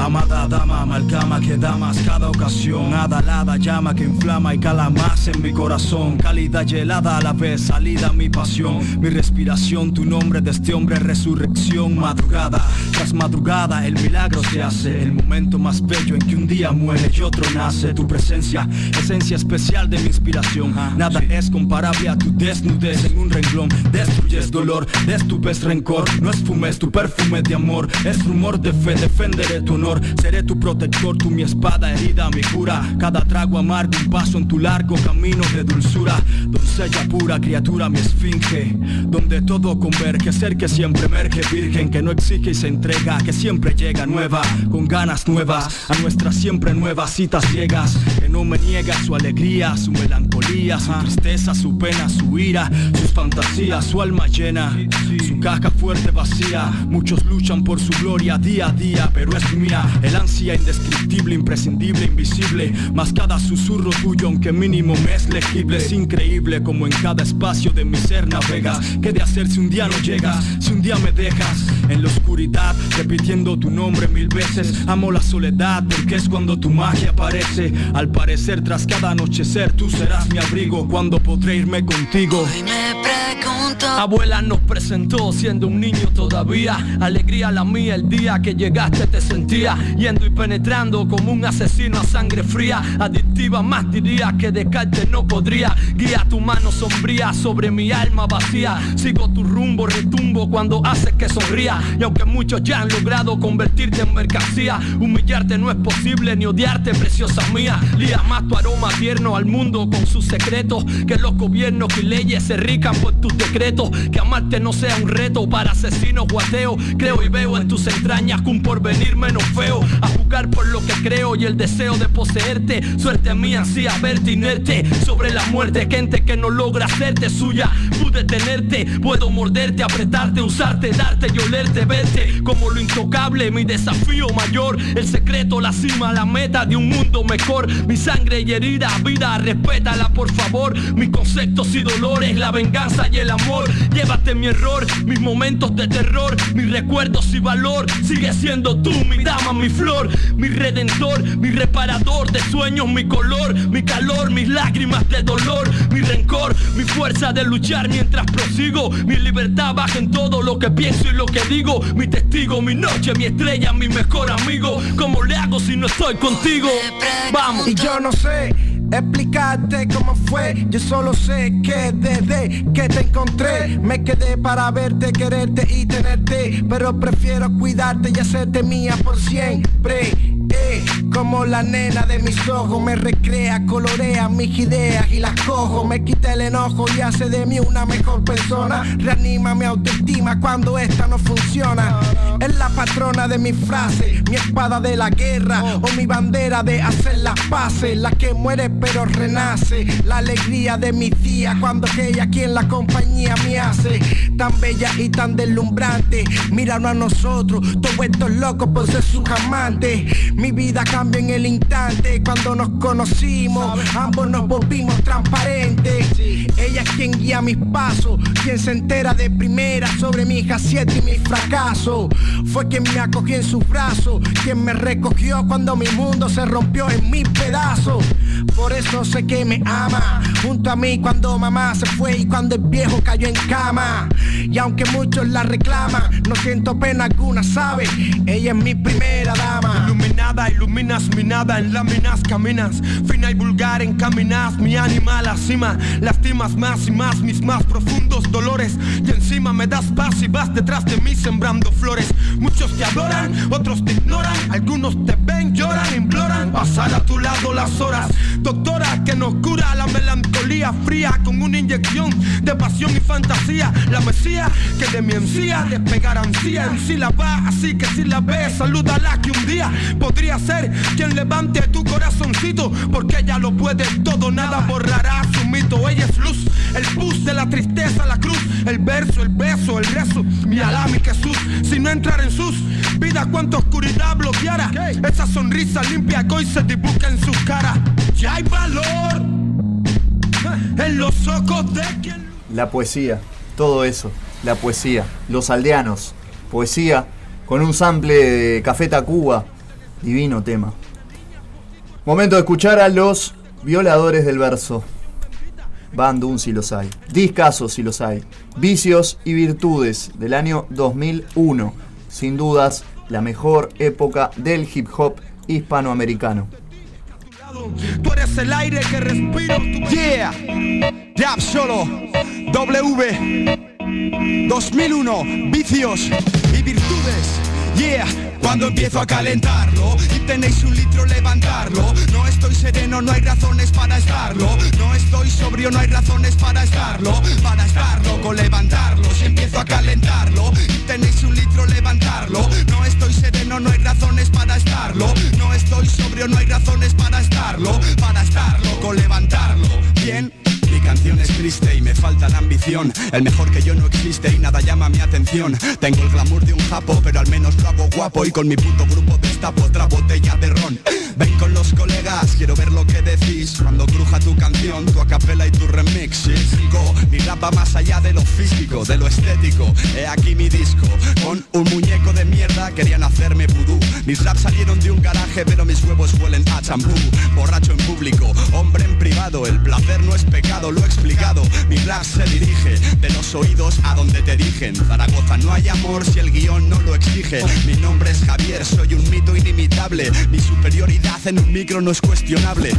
Amada dama, amalgama que da más. Cada ocasión Adalada llama que inflama y cala más en mi corazón. Cálida y helada a la vez, salida mi pasión. Mi respiración, tu nombre de este hombre, resurrección Madrugada. Tras madrugada, el milagro se hace. El momento más bello en que un día muere y otro nace. Tu presencia, esencia especial de mi inspiración. Nada es comparable a tu desnudez. En un renglón Destruyes dolor, destupes rencor. No es fume, es tu perfume de amor Es rumor de fe, defenderé tu honor Seré tu protector, tú mi espada herida, mi cura. Cada trago amargo, un paso en tu largo camino de dulzura. Doncella pura, criatura, mi esfinge. Donde todo converge, ser que siempre emerge Virgen, que no exige y se entrega Que siempre llega nueva, con ganas nuevas. A nuestras siempre nuevas citas ciegas Que no me niega su alegría, su melancolía Su tristeza, su pena, su ira Sus fantasías, su alma llena Su caja fuerte vacía. Muchos luchan por su gloria día a día Pero es mía el ansia indescriptible, imprescindible, invisible. Más cada susurro tuyo aunque mínimo me es legible. Es increíble como en cada espacio de mi ser navegas. ¿Qué de hacer si un día no llegas? Si un día me dejas en la oscuridad Repitiendo tu nombre mil veces. Amo la soledad porque es cuando tu magia aparece. Al parecer tras cada anochecer tú serás mi abrigo. Cuando podré irme contigo Hoy me pregunto. Abuela nos presentó siendo un niño todavía. Alegría la mía el día que llegaste te sentía Yendo y penetrando como un asesino a sangre fría, adictiva más diría que Descartes no podría. Guía tu mano sombría sobre mi alma vacía. Sigo tu rumbo, retumbo cuando haces que sonría. Y aunque muchos ya han logrado convertirte en mercancía, humillarte no es posible ni odiarte, preciosa mía. Lía más tu aroma tierno al mundo con sus secretos. Que los gobiernos y leyes se rican por tus decretos. Que amarte no sea un reto para asesinos o ateos. Creo y veo en tus entrañas que un porvenir menos feo. A jugar por lo que creo y el deseo de poseerte. Suerte mía así a verte inerte sobre la muerte. Gente que no logra hacerte suya. Pude tenerte, puedo morderte, apretarte, usarte, darte y olerte, verte como lo intocable. Mi desafío mayor, el secreto, la cima, la meta de un mundo mejor. Mi sangre y herida, vida, respétala por favor. Mis conceptos y dolores, la venganza y el amor. Llévate mi error, mis momentos de terror, mis recuerdos y valor. Sigue siendo tú, mi dama, mi flor, mi redentor, mi reparador de sueños, mi color, mi calor, mis lágrimas de dolor, mi rencor, mi fuerza de luchar mientras prosigo. Mi libertad baja en todo lo que pienso y lo que digo. Mi testigo, mi noche, mi estrella, mi mejor amigo. ¿Cómo le hago si no estoy contigo? Vamos. Y yo no sé explicarte cómo fue. Yo solo sé que desde que te encontré me quedé para verte, quererte y tenerte. Pero prefiero cuidarte y hacerte mía por siempre. Eh, como la nena de mis ojos me recrea, colorea mis ideas y las cojo. Me quita el enojo y hace de mí una mejor persona. Reanima mi autoestima cuando esta no funciona. Es la patrona de mis frases, mi espada de la guerra o mi bandera de hacer las paces. La que muere pero renace. La alegría de mis días cuando aquella quien la compañía me hace. Tan bella y tan deslumbrante. Míranos a nosotros, todos estos locos por ser sus amantes. Mi vida cambia en el instante cuando nos conocimos. Ambos nos volvimos transparentes. Ella es quien guía mis pasos, quien se entera de primera sobre mi acierto y mi fracaso. Fue quien me acogió en sus brazos, quien me recogió cuando mi mundo se rompió en mil pedazos. Por eso sé que me ama, junto a mí cuando mamá se fue y cuando el viejo cayó en cama. Y aunque muchos la reclaman, no siento pena alguna, ¿sabe? Ella es mi primera dama. Iluminada, iluminas mi nada, en láminas caminas, fina y vulgar encaminas mi ánima a cima, lastimas más y más mis más profundos dolores y encima me das paz y vas detrás de mí sembrando flores. Muchos te adoran, otros te ignoran, algunos te ven, lloran, imploran pasar a tu lado las horas. Doctora que nos cura la melancolía fría con una inyección de pasión y fantasía. La mesía que de mi encía despegar ansía en sí la va, así que si la ves, salúdala que un día podría ser quien levante tu corazoncito, porque ella lo puede todo, nada borrará su mito. Ella es luz, el pus de la tristeza, la cruz, el verso, el beso, el rezo, mi alá, mi Jesús. Si no entrar en sus vidas, cuánta oscuridad bloqueara. Esa sonrisa limpia que hoy se dibuja en su cara. Ya hay valor en los ojos de quien La poesía, todo eso, la poesía, los aldeanos, poesía con un sample de Café Tacuba, divino tema. Momento de escuchar a los violadores del verso. Bandun si los hay, Discasos si los hay, Vicios y Virtudes del año 2001, sin dudas la mejor época del hip hop hispanoamericano. Tú eres el aire que respiro. Yeah, Rap Solo, W, 2001, vicios y virtudes. Yeah, cuando empiezo a calentarlo y tenéis un litro levantarlo. No estoy sereno, no hay razones para estarlo. No estoy sobrio, no hay razones para estarlo. Para estar loco, levantarlo. Si empiezo a calentarlo y tenéis un litro levantarlo. No estoy sereno, no hay razones para estarlo. No estoy sobrio, no hay razones para estarlo. Para estar loco, levantarlo. Bien. Mi canción es triste y me falta la ambición. El mejor que yo no existe y nada llama mi atención. Tengo el glamour de un japo, pero al menos lo hago guapo. Y con mi puto grupo destapo otra botella de ron. Ven con los colegas, quiero ver lo que decís. Cuando cruja tu canción, tu acapela y tu remix. Go, mi rap va más allá de lo físico, de lo estético. He aquí mi disco Con un muñeco de mierda querían hacerme vudú. Mis raps salieron de un garaje, pero mis huevos huelen a champú. Borracho en público, hombre en privado. El placer no es pecado, lo explicado. Mi rap se dirige de los oídos a donde te dirigen. Zaragoza no hay amor si el guion no lo exige. Mi nombre es Javier, soy un mito inimitable. Mi superioridad en un micro no es cuestionable.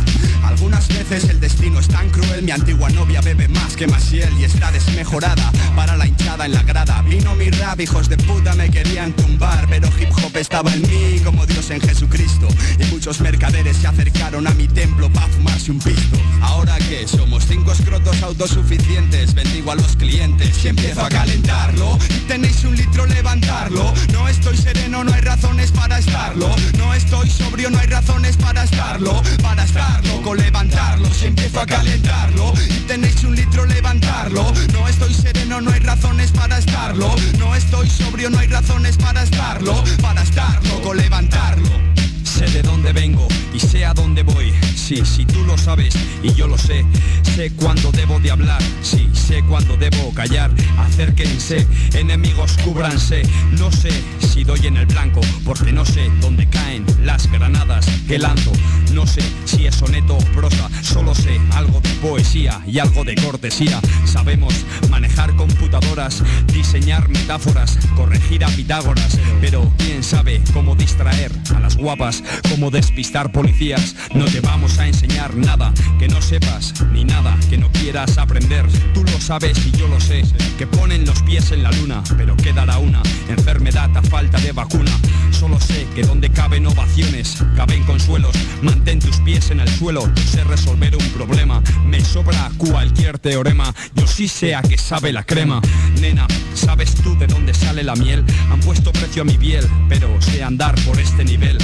Algunas veces el destino es tan cruel. Mi antigua novia bebe más que Maciel y está desmejorada. Para la hinchada en la grada. Vino mi rap, hijos de puta me querían tumbar. Pero hip hop estaba en mí como Dios en Jesucristo. Y muchos mercaderes se acercaron a mi templo para fumarse un pisto. Ahora que somos cinco escrotos autosuficientes, bendigo a los clientes y empiezo a calentarlo. Tenéis un litro, levantarlo. No estoy sereno, no hay razones para estarlo. No estoy sobrio, no hay razones para estarlo. Para estarlo, con levantarlo, si empiezo a calentarlo. Tenéis un litro, levantarlo. No estoy sereno, no hay razones para estarlo. No estoy sobrio, no hay razones para estarlo. Para estarlo, con levantarlo. Sé de dónde vengo y sé a dónde voy. Sí, si tú lo sabes y yo lo sé. Sé cuándo debo de hablar, sí, sé cuándo debo callar. Acérquense, enemigos cúbranse. No sé si doy en el blanco, porque no sé dónde caen las granadas que lanzo. No sé si es soneto o prosa, solo sé algo de poesía y algo de cortesía. Sabemos manejar computadoras, diseñar metáforas, corregir a Pitágoras. Pero quién sabe cómo distraer a las guapas, cómo despistar policías. No te vamos a enseñar nada que no sepas, ni nada que no quieras aprender. Tú lo sabes y yo lo sé, que ponen los pies en la luna, pero quedará una enfermedad a de vacuna. Solo sé que donde caben ovaciones, caben consuelos. Mantén tus pies en el suelo, sé resolver un problema. Me sobra cualquier teorema, yo sí sé a qué sabe la crema. Nena, ¿sabes tú de dónde sale la miel? Han puesto precio a mi piel, pero sé andar por este nivel.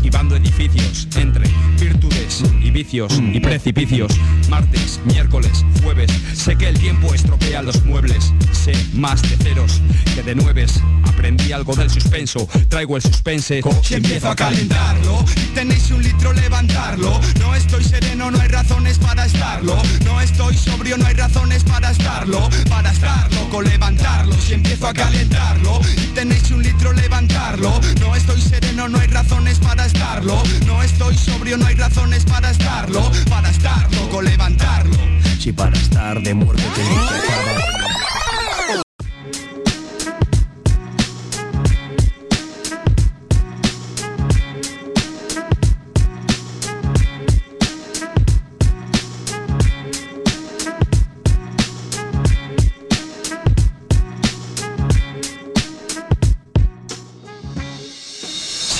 Esquivando edificios entre virtudes y vicios y precipicios. Martes, miércoles, jueves. Sé que el tiempo estropea los muebles. Sé más de ceros que de nueves. Aprendí algo del suspenso. Traigo el suspense. Si empiezo a calentarlo, tenéis un litro, levantarlo. No estoy sereno, no hay razones para estarlo. No estoy sobrio, no hay razones para estarlo. Para estarlo, con levantarlo. Si empiezo a calentarlo, tenéis un litro, levantarlo. No estoy sereno, no hay razones para estarlo. No estoy sobrio, no hay razones para estarlo. Para estarlo, con levantarlo. Si para estar de muerte tenéis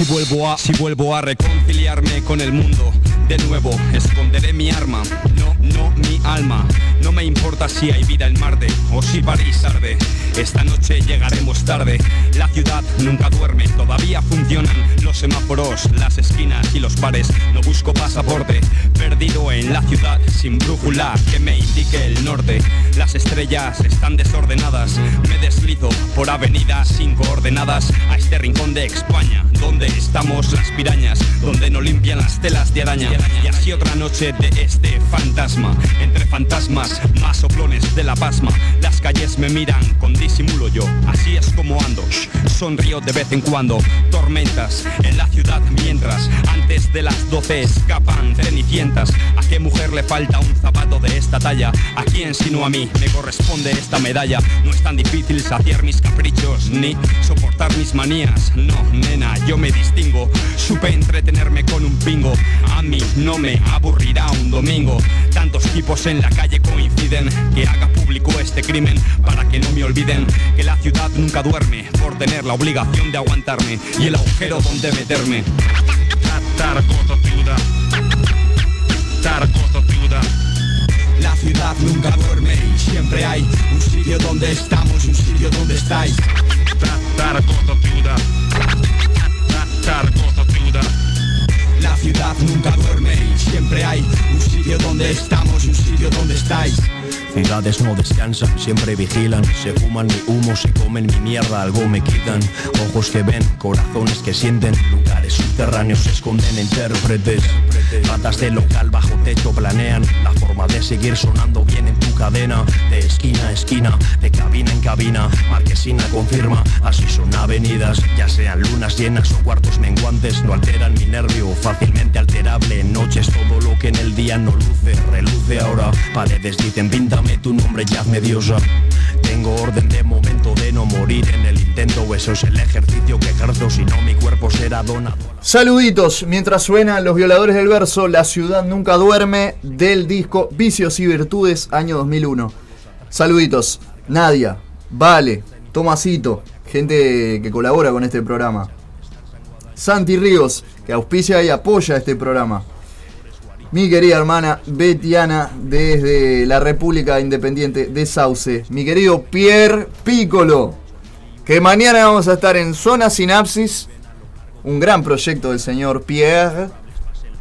Si vuelvo a, si vuelvo a reconciliarme con el mundo de nuevo, esconderé mi arma, no, no mi alma. No me importa si hay vida en Marte o si París arde. Esta noche llegaremos tarde. La ciudad nunca duerme, todavía funcionan los semáforos, las esquinas y los bares. No busco pasaporte, perdido en la ciudad sin brújula que me indique el norte. Las estrellas están desordenadas, me deslizo por avenidas sin coordenadas a este rincón de España, donde estamos las pirañas, donde no limpian las telas de araña. Y así otra noche de este fantasma, entre fantasmas más soplones de la pasma. Las calles me miran con disimulo yo, así es como ando. Sonrío de vez en cuando, tormentas en la ciudad mientras antes de las 12 escapan cenicientas. ¿A qué mujer le falta un zapato de esta talla? ¿A quién sino a mí me corresponde esta medalla? No es tan difícil saciar mis caprichos ni soportar mis manías. No, nena, yo me distingo. Supe entretenerme con un pingo. A mí no me aburrirá un domingo. Tantos tipos en la calle coinciden que haga público este crimen para que no me olviden que la ciudad nunca duerme por tener la obligación de aguantarme y el agujero donde meterme. La ciudad nunca duerme y siempre hay un sitio donde estamos, un sitio donde estáis. La ciudad nunca duerme y siempre hay un sitio donde estamos, un sitio donde estáis. Ciudades no descansan, siempre vigilan Se fuman mi humo, se comen mi mierda, algo me quitan. Ojos que ven, corazones que sienten Lugares subterráneos se esconden intérpretes Ratas de local bajo techo planean La forma de seguir sonando bien cadena De esquina a esquina, de cabina en cabina Marquesina confirma, así son avenidas Ya sean lunas llenas o cuartos menguantes No alteran mi nervio, fácilmente alterable En noches todo lo que en el día no luce Reluce ahora, paredes dicen píntame tu nombre ya hazme diosa tengo orden de momento de no morir en el intento Eso es el ejercicio que ejerzo Si no mi cuerpo será donado Saluditos, mientras suenan los violadores del verso, La ciudad nunca duerme, del disco Vicios y Virtudes, año 2001. Saluditos, Nadia, Vale, Tomasito, gente que colabora con este programa. Santi Ríos, que auspicia y apoya este programa. Mi querida hermana Betiana desde la República Independiente de Sauce. Mi querido Pierre Piccolo, que mañana vamos a estar en Zona Sinapsis, un gran proyecto del señor Pierre.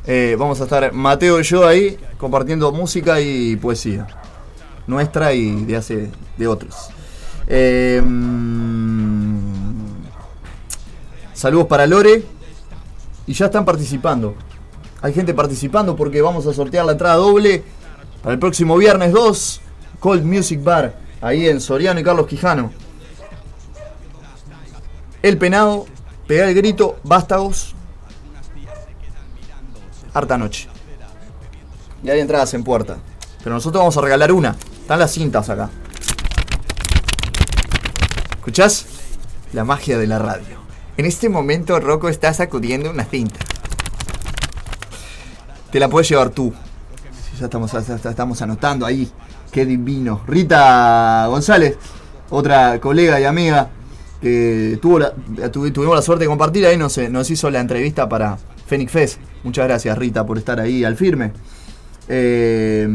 Eh, vamos a estar Mateo y yo ahí compartiendo música y poesía. Nuestra y de hace de otros. Mm, saludos para Lore. Y ya están participando. Hay gente participando porque vamos a sortear la entrada doble para el próximo viernes 2. Cold Music Bar. Ahí en Soriano y Carlos Quijano. El penado. Pegar el grito. Vástagos. Harta noche. Y hay entradas en puerta. Pero nosotros vamos a regalar una. Están las cintas acá. ¿Escuchás? La magia de la radio. En este momento Rocco está sacudiendo una cinta. Te la puedes llevar tú. Ya estamos, anotando ahí. Qué divino. Rita González, otra colega y amiga que tuvimos la suerte de compartir ahí, nos, nos hizo la entrevista para Phoenix Fest. Muchas gracias Rita por estar ahí al firme. Eh,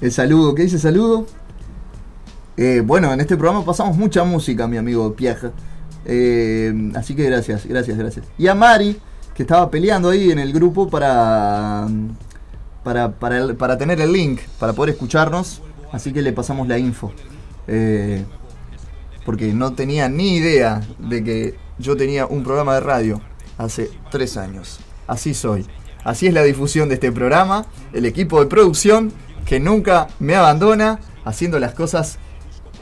el saludo, ¿qué dice saludo? Eh, bueno, en este programa pasamos mucha música, mi amigo Pierre. Eh, así que gracias, gracias, gracias. Y a Mari, que estaba peleando ahí en el grupo para, para, para, para tener el link, para poder escucharnos. Así que le pasamos la info. Eh, porque no tenía ni idea de que yo tenía un programa de radio hace tres años. Así soy. Así es la difusión de este programa. El equipo de producción que nunca me abandona haciendo las cosas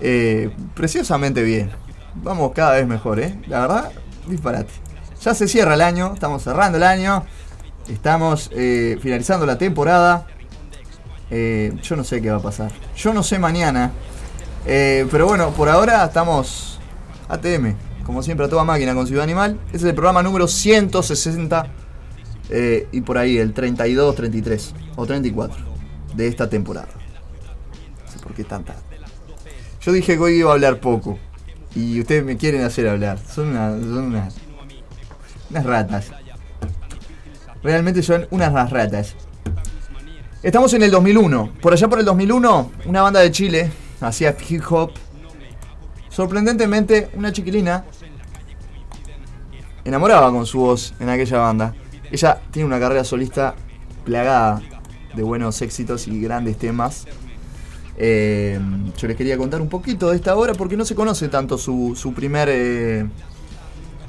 eh, preciosamente bien. Vamos cada vez mejor, ¿eh? La verdad, disparate. Ya se cierra el año, estamos cerrando el año, estamos eh, finalizando la temporada. Eh, yo no sé qué va a pasar. Yo no sé mañana. Pero bueno, por ahora estamos ATM, como siempre a toda máquina con Ciudad Animal. Ese es el programa número 160 eh, y por ahí el 32, 33 o 34 de esta temporada. No sé por qué tanta. Yo dije que hoy iba a hablar poco y ustedes me quieren hacer hablar. Son, una- son unas, unas ratas. Realmente son unas ratas. Estamos en el 2001. Por allá por el 2001, una banda de Chile hacía hip hop. Sorprendentemente, una chiquilina enamoraba con su voz en aquella banda. Ella tiene una carrera solista plagada de buenos éxitos y grandes temas. Eh, yo les quería contar un poquito de esta obra porque no se conoce tanto su, su primer eh,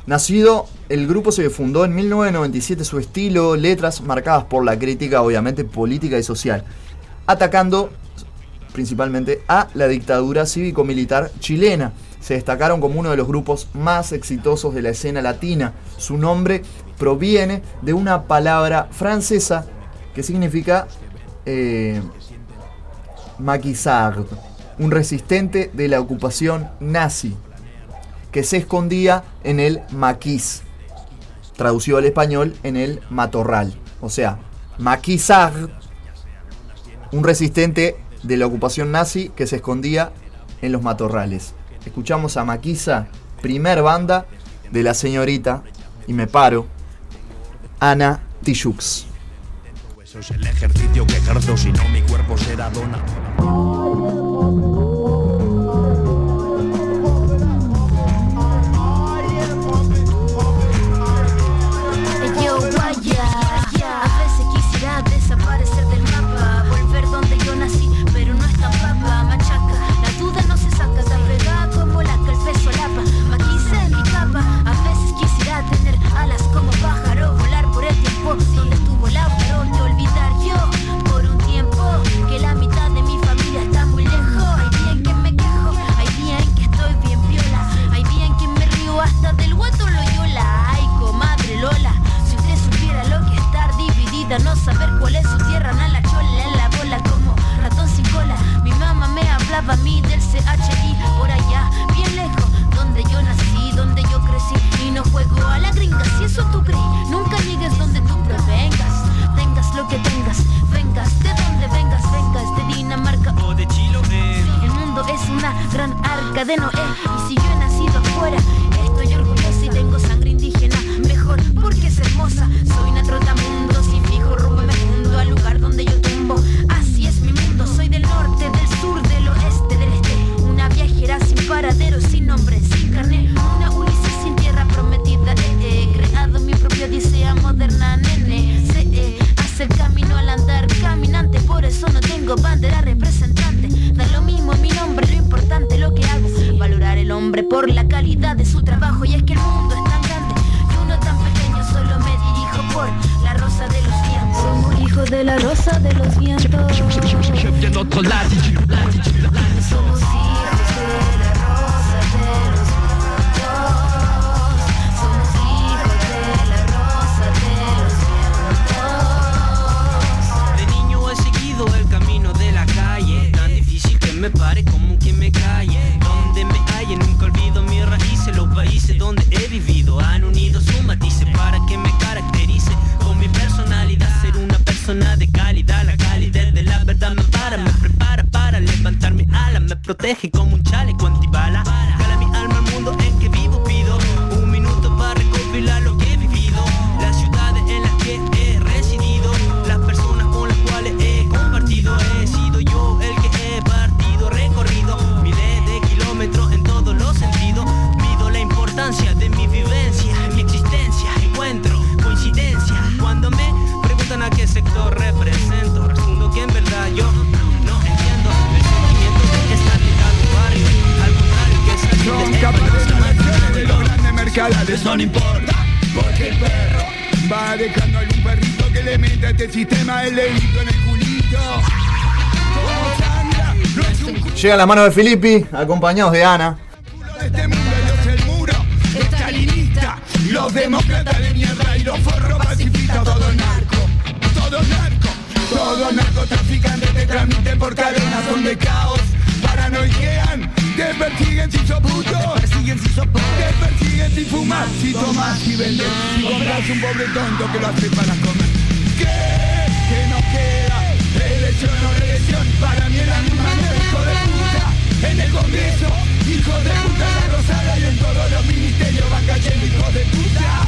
nacido. El grupo se fundó en 1997, su estilo, letras marcadas por la crítica, obviamente política y social, atacando principalmente a la dictadura cívico-militar chilena. Se destacaron como uno de los grupos más exitosos de la escena latina. Su nombre proviene de una palabra francesa que significa eh, maquisard, un resistente de la ocupación nazi, que se escondía en el maquis, traducido al español en el matorral. O sea, maquisard, un resistente de la ocupación nazi que se escondía en los matorrales. Escuchamos a Maquisa, primer banda de la señorita, y me paro, Ana Tijoux. Es el ejercicio que ejerzo Si no mi cuerpo será donado Llegan las manos de Filippi, acompañados de Ana. este el los demócratas de mierda y los forros pacifistas, todo narco, todo narco, todo narcotraficantes te transmiten por cadenas, son de caos, paranoiquean, te persiguen si sos puto, te persiguen si sos pobre, te persiguen si fumas, si tomas, si vendes, si compras un pobre tonto que lo hace para comer. ¿Qué? ¿Qué nos queda? Elección o reelección, para mí mierda, hijo de en el Congreso, hijo de puta la Rosada y en todos los ministerios van cayendo hijos de puta.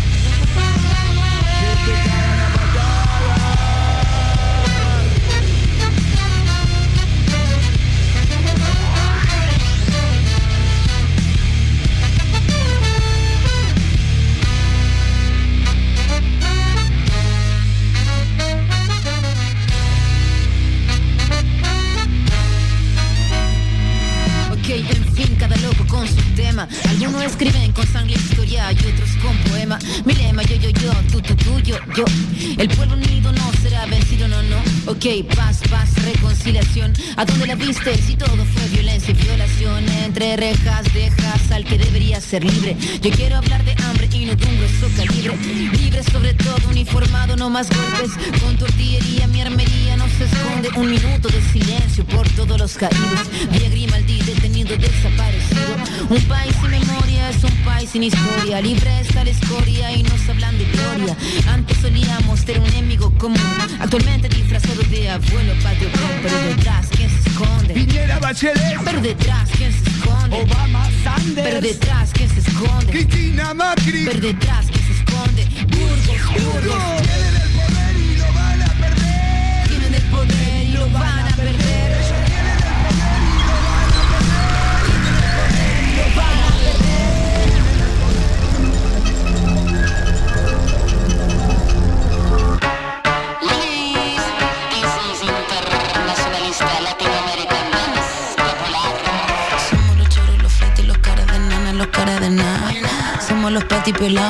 ¿A dónde la viste? Si todo fue violencia y violación. Entre rejas dejas al que debería ser libre. Yo quiero hablar de hambre y no de un grueso calibre. Libre sobre todo, uniformado, no más golpes. Con tu artillería, mi armería no se esconde. Un minuto de silencio por todos los caídos. Vía Grimaldi, detenido, desaparecido. Un país sin memoria es un país sin historia. Libre está la escoria y nos hablan de gloria. Antes solíamos ser un enemigo común. Actualmente disfrazado de abuelo patrio. Pero detrás, ¿quién se esconde? Piñera Bachelet, Pero detrás, ¿quién se esconde? Obama Sanders, Pero detrás, ¿quién se esconde? Cristina Macri. Pero detrás, ¿quién se esconde? Burgos, Burgos.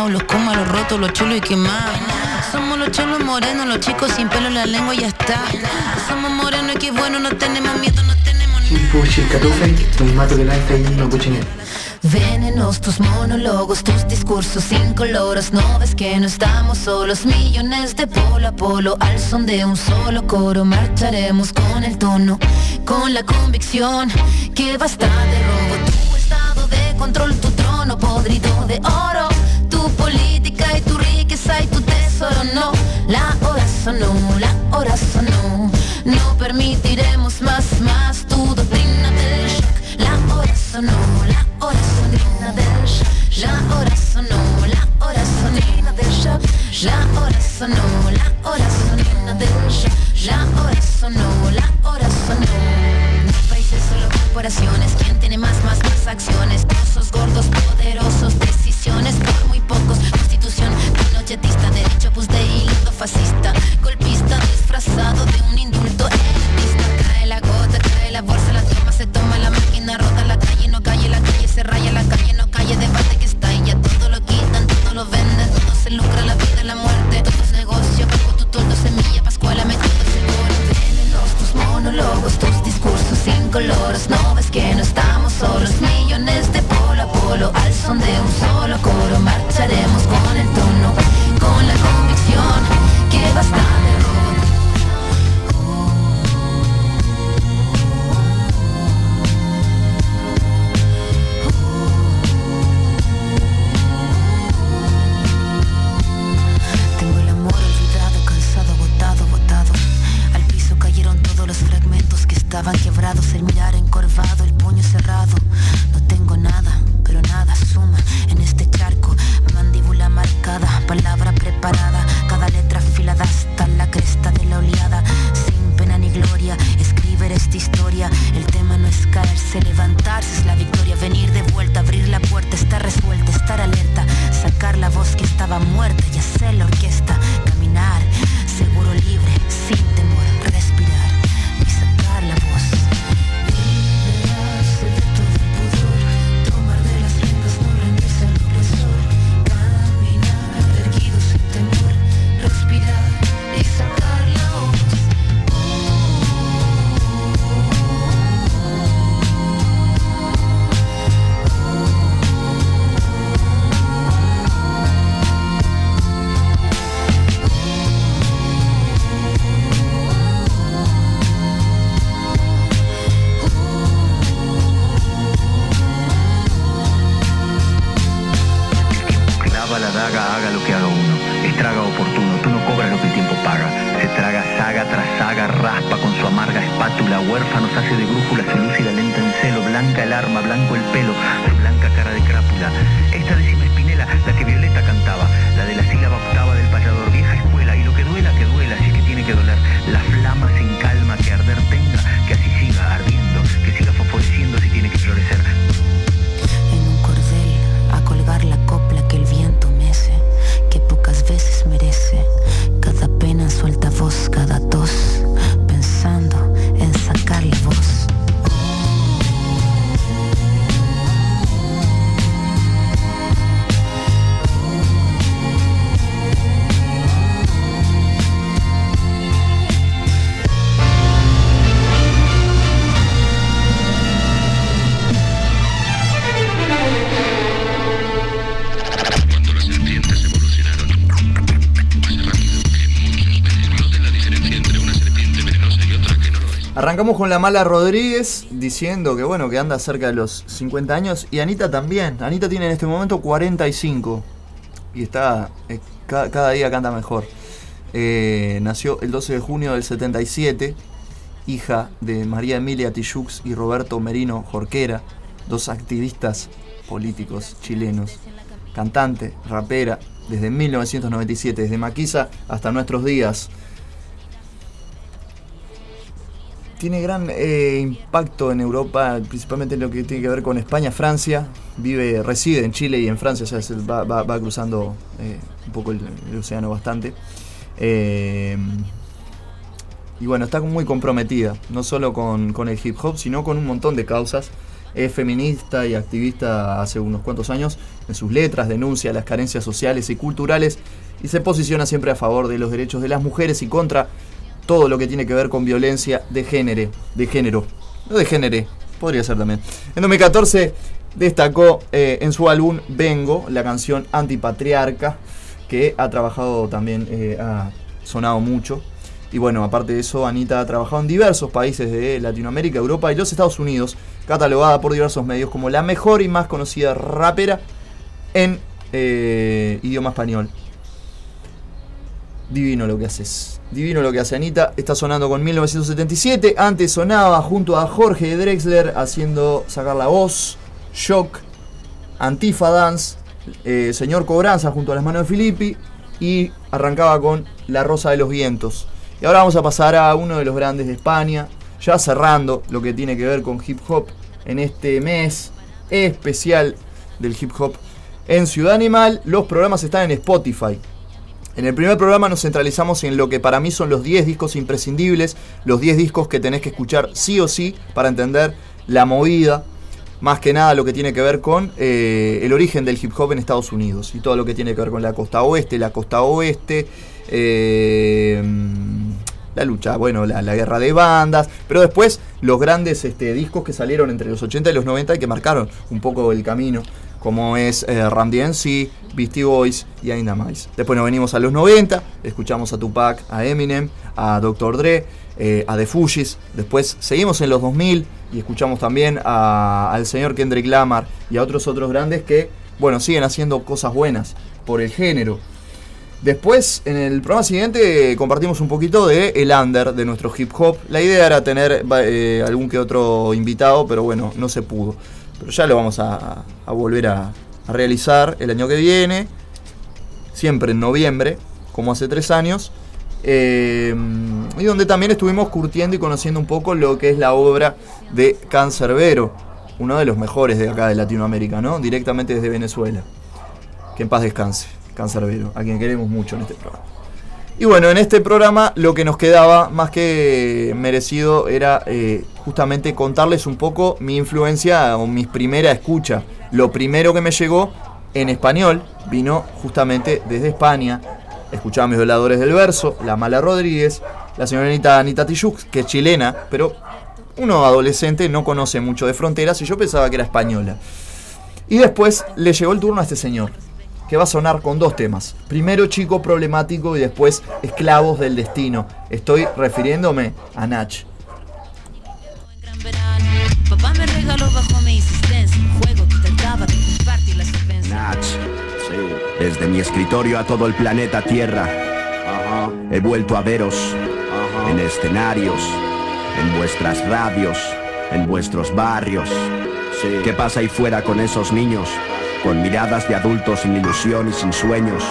Los comas, los rotos, los chulos y quemados. Somos los cholos morenos, los chicos sin pelo en la lengua y ya está. Somos morenos y qué bueno, no tenemos miedo, no tenemos puchingen. Venenos tus monólogos, tus discursos incoloros No ves que no estamos solos Millones de polo a polo Al son de un solo coro Marcharemos con el tono Con la convicción Que basta de robo Tu estado de control, tu trono podrido de oro política y tu riqueza y tu tesoro No, la hora sonó, Arrancamos con la mala Rodríguez diciendo que bueno, que anda cerca de los 50 años y Anita también. Anita tiene en este momento 45 y está eh, ca- cada día canta mejor. Eh, nació el 12 de junio del 77, hija de María Emilia Tijoux y Roberto Merino Jorquera, dos activistas políticos chilenos. Cantante, rapera, desde 1997, desde Maquisa hasta nuestros días. Tiene gran eh, impacto en Europa, principalmente en lo que tiene que ver con España, Francia. Vive, reside en Chile y en Francia, o sea, se va, cruzando eh, un poco el, océano bastante. Eh, y bueno, está muy comprometida, no solo con el hip hop, sino con un montón de causas. Es feminista y activista hace unos cuantos años. En sus letras denuncia las carencias sociales y culturales y se posiciona siempre a favor de los derechos de las mujeres y contra todo lo que tiene que ver con violencia de género. De género. No de género, podría ser también. En 2014 destacó eh, en su álbum Vengo, la canción Antipatriarca, que ha trabajado también, eh, ha sonado mucho. Y bueno, aparte de eso, Anita ha trabajado en diversos países de Latinoamérica, Europa y los Estados Unidos, catalogada por diversos medios como la mejor y más conocida rapera en eh, idioma español. Divino lo que haces. Divino lo que hace Anita. Está sonando con 1977. Antes sonaba junto a Jorge Drexler haciendo sacar la voz. Shock. Antifa Dance. eh, Señor Cobranza junto a las manos de Filippi. Y arrancaba con La Rosa de los Vientos. Y ahora vamos a pasar a uno de los grandes de España. Ya cerrando lo que tiene que ver con hip hop en este mes especial del hip hop en Ciudad Animal. Los programas están en Spotify. En el primer programa nos centralizamos en lo que para mí son los 10 discos imprescindibles, los 10 discos que tenés que escuchar sí o sí para entender la movida, más que nada lo que tiene que ver con eh, el origen del hip hop en Estados Unidos y todo lo que tiene que ver con la costa oeste, la costa oeste, eh, la lucha, bueno, la, guerra de bandas, pero después los grandes este, discos que salieron entre los 80 y los 90 y que marcaron un poco el camino, como es eh, Ram DMC, Beastie Boys y Ainda Más. Después nos venimos a los 90, escuchamos a Tupac, a Eminem, a Dr. Dre, eh, a The Fugees. Después seguimos en los 2000 y escuchamos también a- al señor Kendrick Lamar y a otros otros grandes que, bueno, siguen haciendo cosas buenas por el género. Después, en el programa siguiente, compartimos un poquito de el under de nuestro hip hop. La idea era tener eh, algún que otro invitado, pero bueno, no se pudo. Pero ya lo vamos a, volver a, a realizar el año que viene. siempre en noviembre, como hace tres años, eh, y donde también estuvimos curtiendo y conociendo un poco lo que es la obra de Cancerbero, uno de los mejores de acá de Latinoamérica, ¿no? Directamente desde Venezuela. Que en paz descanse, Cancerbero, a quien queremos mucho en este programa. Y bueno, en este programa lo que nos quedaba más que merecido era eh, justamente contarles un poco mi influencia o mi primera escucha. Lo primero que me llegó en español vino justamente desde España. Escuchaba a mis violadores del verso, La Mala Rodríguez, la señorita Anita Tijoux, que es chilena, pero uno adolescente no conoce mucho de fronteras y yo pensaba que era española. Y después le llegó el turno a este señor, que va a sonar con dos temas. Primero chico problemático y después esclavos del destino. Estoy refiriéndome a Nach. Nach, desde mi escritorio a todo el planeta Tierra. He vuelto a veros en escenarios, en vuestras radios, en vuestros barrios. ¿Qué pasa ahí fuera con esos niños? Con miradas de adultos sin ilusión y sin sueños.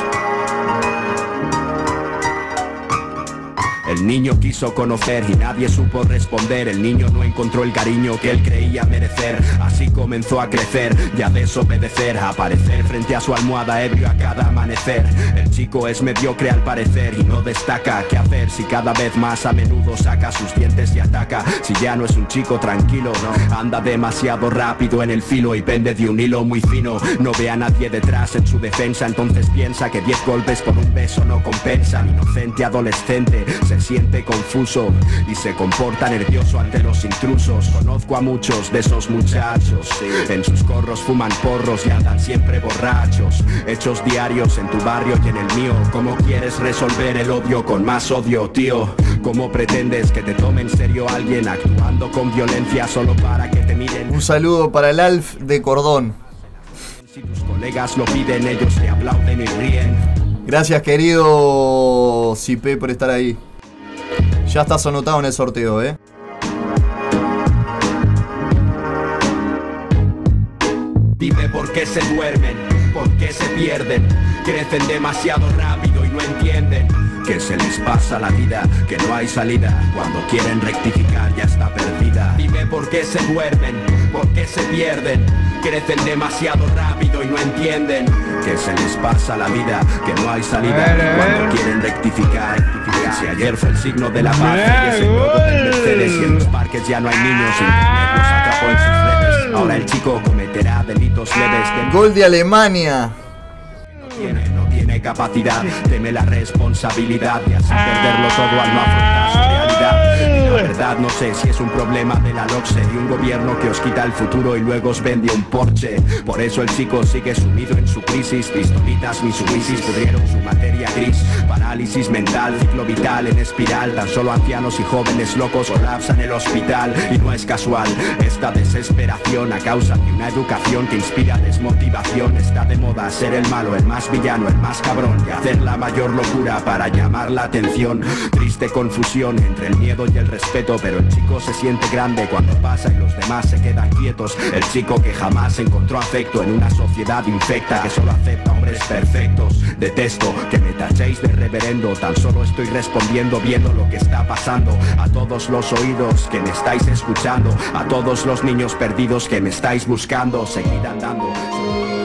El niño quiso conocer y nadie supo responder. El niño no encontró el cariño que él creía merecer. Así comenzó a crecer y a desobedecer. A aparecer frente a su almohada ebrio a cada amanecer. El chico es mediocre al parecer y no destaca. ¿Qué hacer si cada vez más a menudo saca sus dientes y ataca? Si ya no es un chico tranquilo, no. Anda demasiado rápido en el filo y pende de un hilo muy fino. No ve a nadie detrás en su defensa. Entonces piensa que 10 golpes por un beso no compensan. Inocente adolescente siente confuso y se comporta nervioso ante los intrusos. Conozco a muchos de esos muchachos. En sus corros fuman porros y andan siempre borrachos. Hechos diarios en tu barrio y en el mío. ¿Cómo quieres resolver el odio con más odio, tío? ¿Cómo pretendes que te tome en serio alguien actuando con violencia solo para que te miren? Un saludo para el Alf de Cordón. Si tus colegas lo piden, ellos te aplauden y ríen. Gracias querido Cipe por estar ahí. Ya estás anotado en el sorteo, ¿eh? Dime por qué se duermen, por qué se pierden, crecen demasiado rápido y no entienden que se les pasa la vida, que no hay salida, cuando quieren rectificar ya está perdida. Dime por qué se duermen, por qué se pierden, crecen demasiado rápido y no entienden que se les pasa la vida, que no hay salida, cuando quieren rectificar, rectificar. Si ayer fue el signo de la paz y es el logo del Mercedes y en los parques ya no hay niños, internet los atrapó en sus redes. Ahora el chico cometerá delitos leves de Gol de Alemania. tiene, no tiene capacidad, teme la responsabilidad de así perderlo todo al no afrontar verdad no sé si es un problema de la LOCSE, de un gobierno que os quita el futuro y luego os vende un Porsche. Por eso el chico sigue sumido en su crisis, pistolitas ni su crisis pudrieron su materia gris. Parálisis mental, ciclo vital en espiral, tan solo ancianos y jóvenes locos colapsan el hospital. Y no es casual esta desesperación a causa de una educación que inspira desmotivación. Está de moda ser el malo, el más villano, el más cabrón y hacer la mayor locura para llamar la atención. Triste confusión entre el miedo y el respeto, pero el chico se siente grande cuando pasa y los demás se quedan quietos. El chico que jamás encontró afecto en una sociedad infecta que solo acepta hombres perfectos. Detesto que me tachéis de reverendo, tan solo estoy respondiendo viendo lo que está pasando. A todos los oídos que me estáis escuchando, a todos los niños perdidos que me estáis buscando, seguid andando.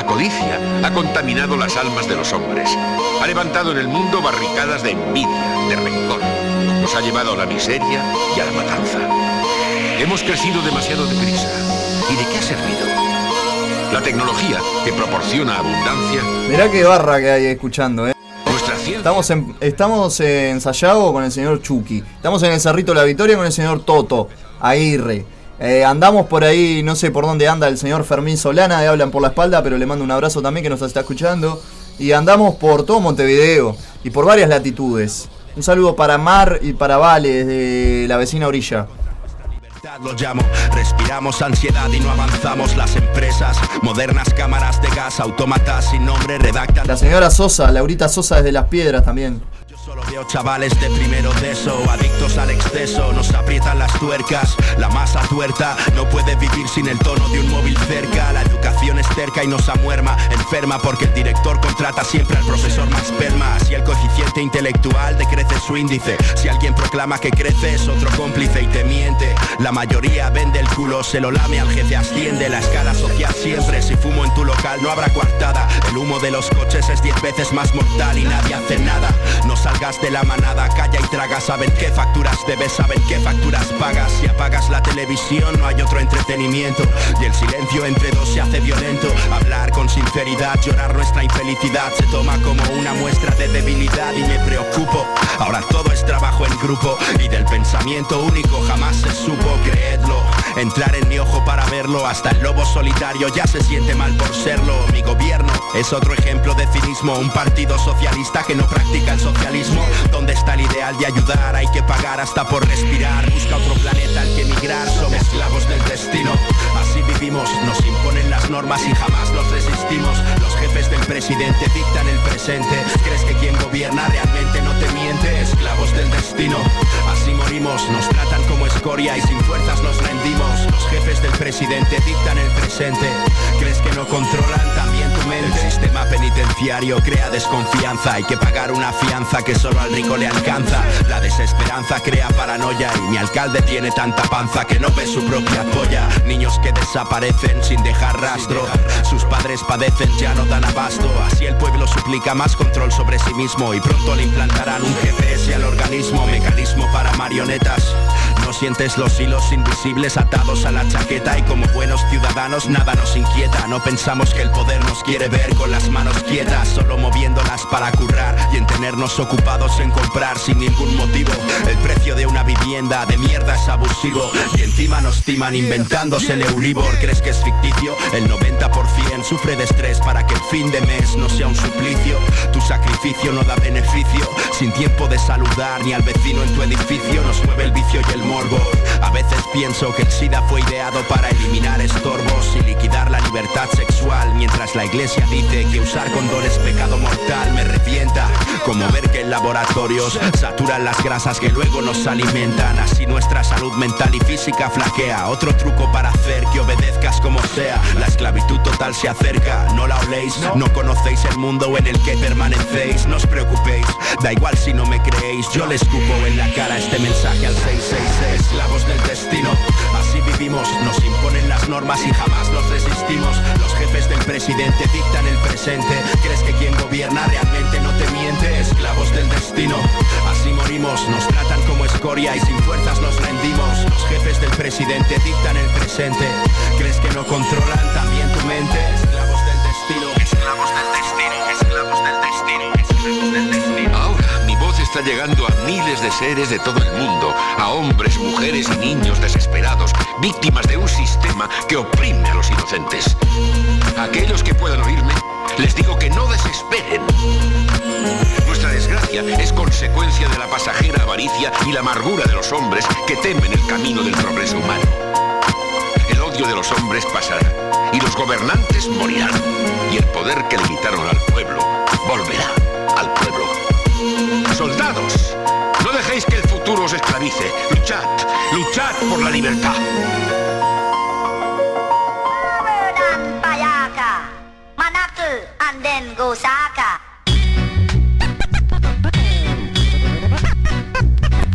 La codicia ha contaminado las almas de los hombres. Ha levantado en el mundo barricadas de envidia, de rencor. Nos ha llevado a la miseria y a la matanza. Hemos crecido demasiado deprisa. ¿Y de qué ha servido? La tecnología que proporciona abundancia. Mirá qué barra que hay escuchando, ¿eh? Estamos en, estamos en Sayago con el señor Chucky. Estamos en el Cerrito de la Victoria con el señor Toto Aguirre. Eh, andamos por ahí, no sé por dónde anda el señor Fermín Solana, de Hablan por la Espalda, pero le mando un abrazo también que nos está escuchando. Y andamos por todo Montevideo y por varias latitudes. Un saludo para Mar y para Vale desde la vecina orilla. Lo llamo, respiramos ansiedad y no avanzamos las empresas. Modernas cámaras de gas, autómatas sin nombre redactan. La señora Sosa, Laurita Sosa desde Las Piedras también. Solo veo chavales de primero de eso, adictos al exceso, nos aprietan las tuercas. La masa tuerta. No puede vivir sin el tono de un móvil cerca. La educación es terca y nos amuerma Enferma porque el director contrata siempre al profesor más perma. Si el coeficiente intelectual decrece su índice. Si alguien proclama que crece es otro cómplice y te miente. La mayoría vende el culo, se lo lame al jefe asciende. La escala social siempre, si fumo en tu local no habrá coartada. El humo de los coches es diez veces más mortal y nadie hace nada. No de la manada, calla y traga. Saben qué facturas debes, saben qué facturas pagas. Si apagas la televisión no hay otro entretenimiento. Y el silencio entre dos se hace violento. Hablar con sinceridad, llorar nuestra infelicidad Se toma como una muestra de debilidad y me preocupo. Ahora todo es trabajo en grupo Y del pensamiento único jamás se supo, creedlo Entrar en mi ojo para verlo. Hasta el lobo solitario ya se siente mal por serlo. Mi gobierno es otro ejemplo de cinismo. Un partido socialista que no practica el socialismo ¿Dónde está el ideal de ayudar? Hay que pagar hasta por respirar. Busca otro planeta al que emigrar. Somos esclavos del destino. Así vivimos, nos imponen las normas y jamás los resistimos. Los jefes del presidente dictan el presente. ¿Crees que quien gobierna realmente no te miente? Esclavos del destino. Así morimos, nos tratan como escoria y sin fuerzas nos rendimos. Los jefes del presidente dictan el presente. ¿Crees que no controlan también El sistema penitenciario crea desconfianza. Hay que pagar una fianza que solo al rico le alcanza. La desesperanza crea paranoia Y mi alcalde tiene tanta panza que no ve su propia polla. Niños que desaparecen sin dejar rastro. Sus padres padecen, ya no dan abasto. Así el pueblo suplica más control sobre sí mismo Y pronto le implantarán un GPS al organismo. Mecanismo para marionetas sientes los hilos invisibles atados a la chaqueta y como buenos ciudadanos nada nos inquieta. No pensamos que el poder nos quiere ver con las manos quietas, solo moviéndolas para currar y en tenernos ocupados en comprar sin ningún motivo. El precio de una vivienda de mierda es abusivo y encima nos timan inventándose el Euribor. ¿Crees que es ficticio? El 90% sufre de estrés para que el fin de mes no sea un suplicio. Tu sacrificio no da beneficio, sin tiempo de saludar ni al vecino en tu edificio. Nos mueve el vicio y el A veces pienso que el SIDA fue ideado para eliminar estorbos y liquidar la libertad sexual, mientras la iglesia dice que usar condón es pecado mortal. Me revienta como ver que en laboratorios saturan las grasas que luego nos alimentan. Así nuestra salud mental y física flaquea. Otro truco para hacer que obedezcas como sea. La esclavitud total se acerca, no la oléis, no conocéis el mundo en el que permanecéis. No os preocupéis, da igual si no me creéis. Yo les escupo en la cara este mensaje al 666. Esclavos del destino, así vivimos. Nos imponen las normas y jamás nos resistimos. Los jefes del presidente dictan el presente. ¿Crees que quien gobierna realmente no te miente? Esclavos del destino, así morimos. Nos tratan como escoria y sin fuerzas nos rendimos. Los jefes del presidente dictan el presente. ¿Crees que no controlan también tu mente? Esclavos del destino, esclavos del destino, esclavos del destino, esclavos del destino. Está llegando a miles de seres de todo el mundo, a hombres, mujeres y niños desesperados, víctimas de un sistema que oprime a los inocentes. Aquellos que puedan oírme, les digo que no desesperen. Nuestra desgracia es consecuencia de la pasajera avaricia y la amargura de los hombres que temen el camino del progreso humano. El odio de los hombres pasará y los gobernantes morirán y el poder que le quitaron al pueblo volverá al pueblo. Soldados, no dejéis que el futuro os esclavice. Luchad, luchad por la libertad.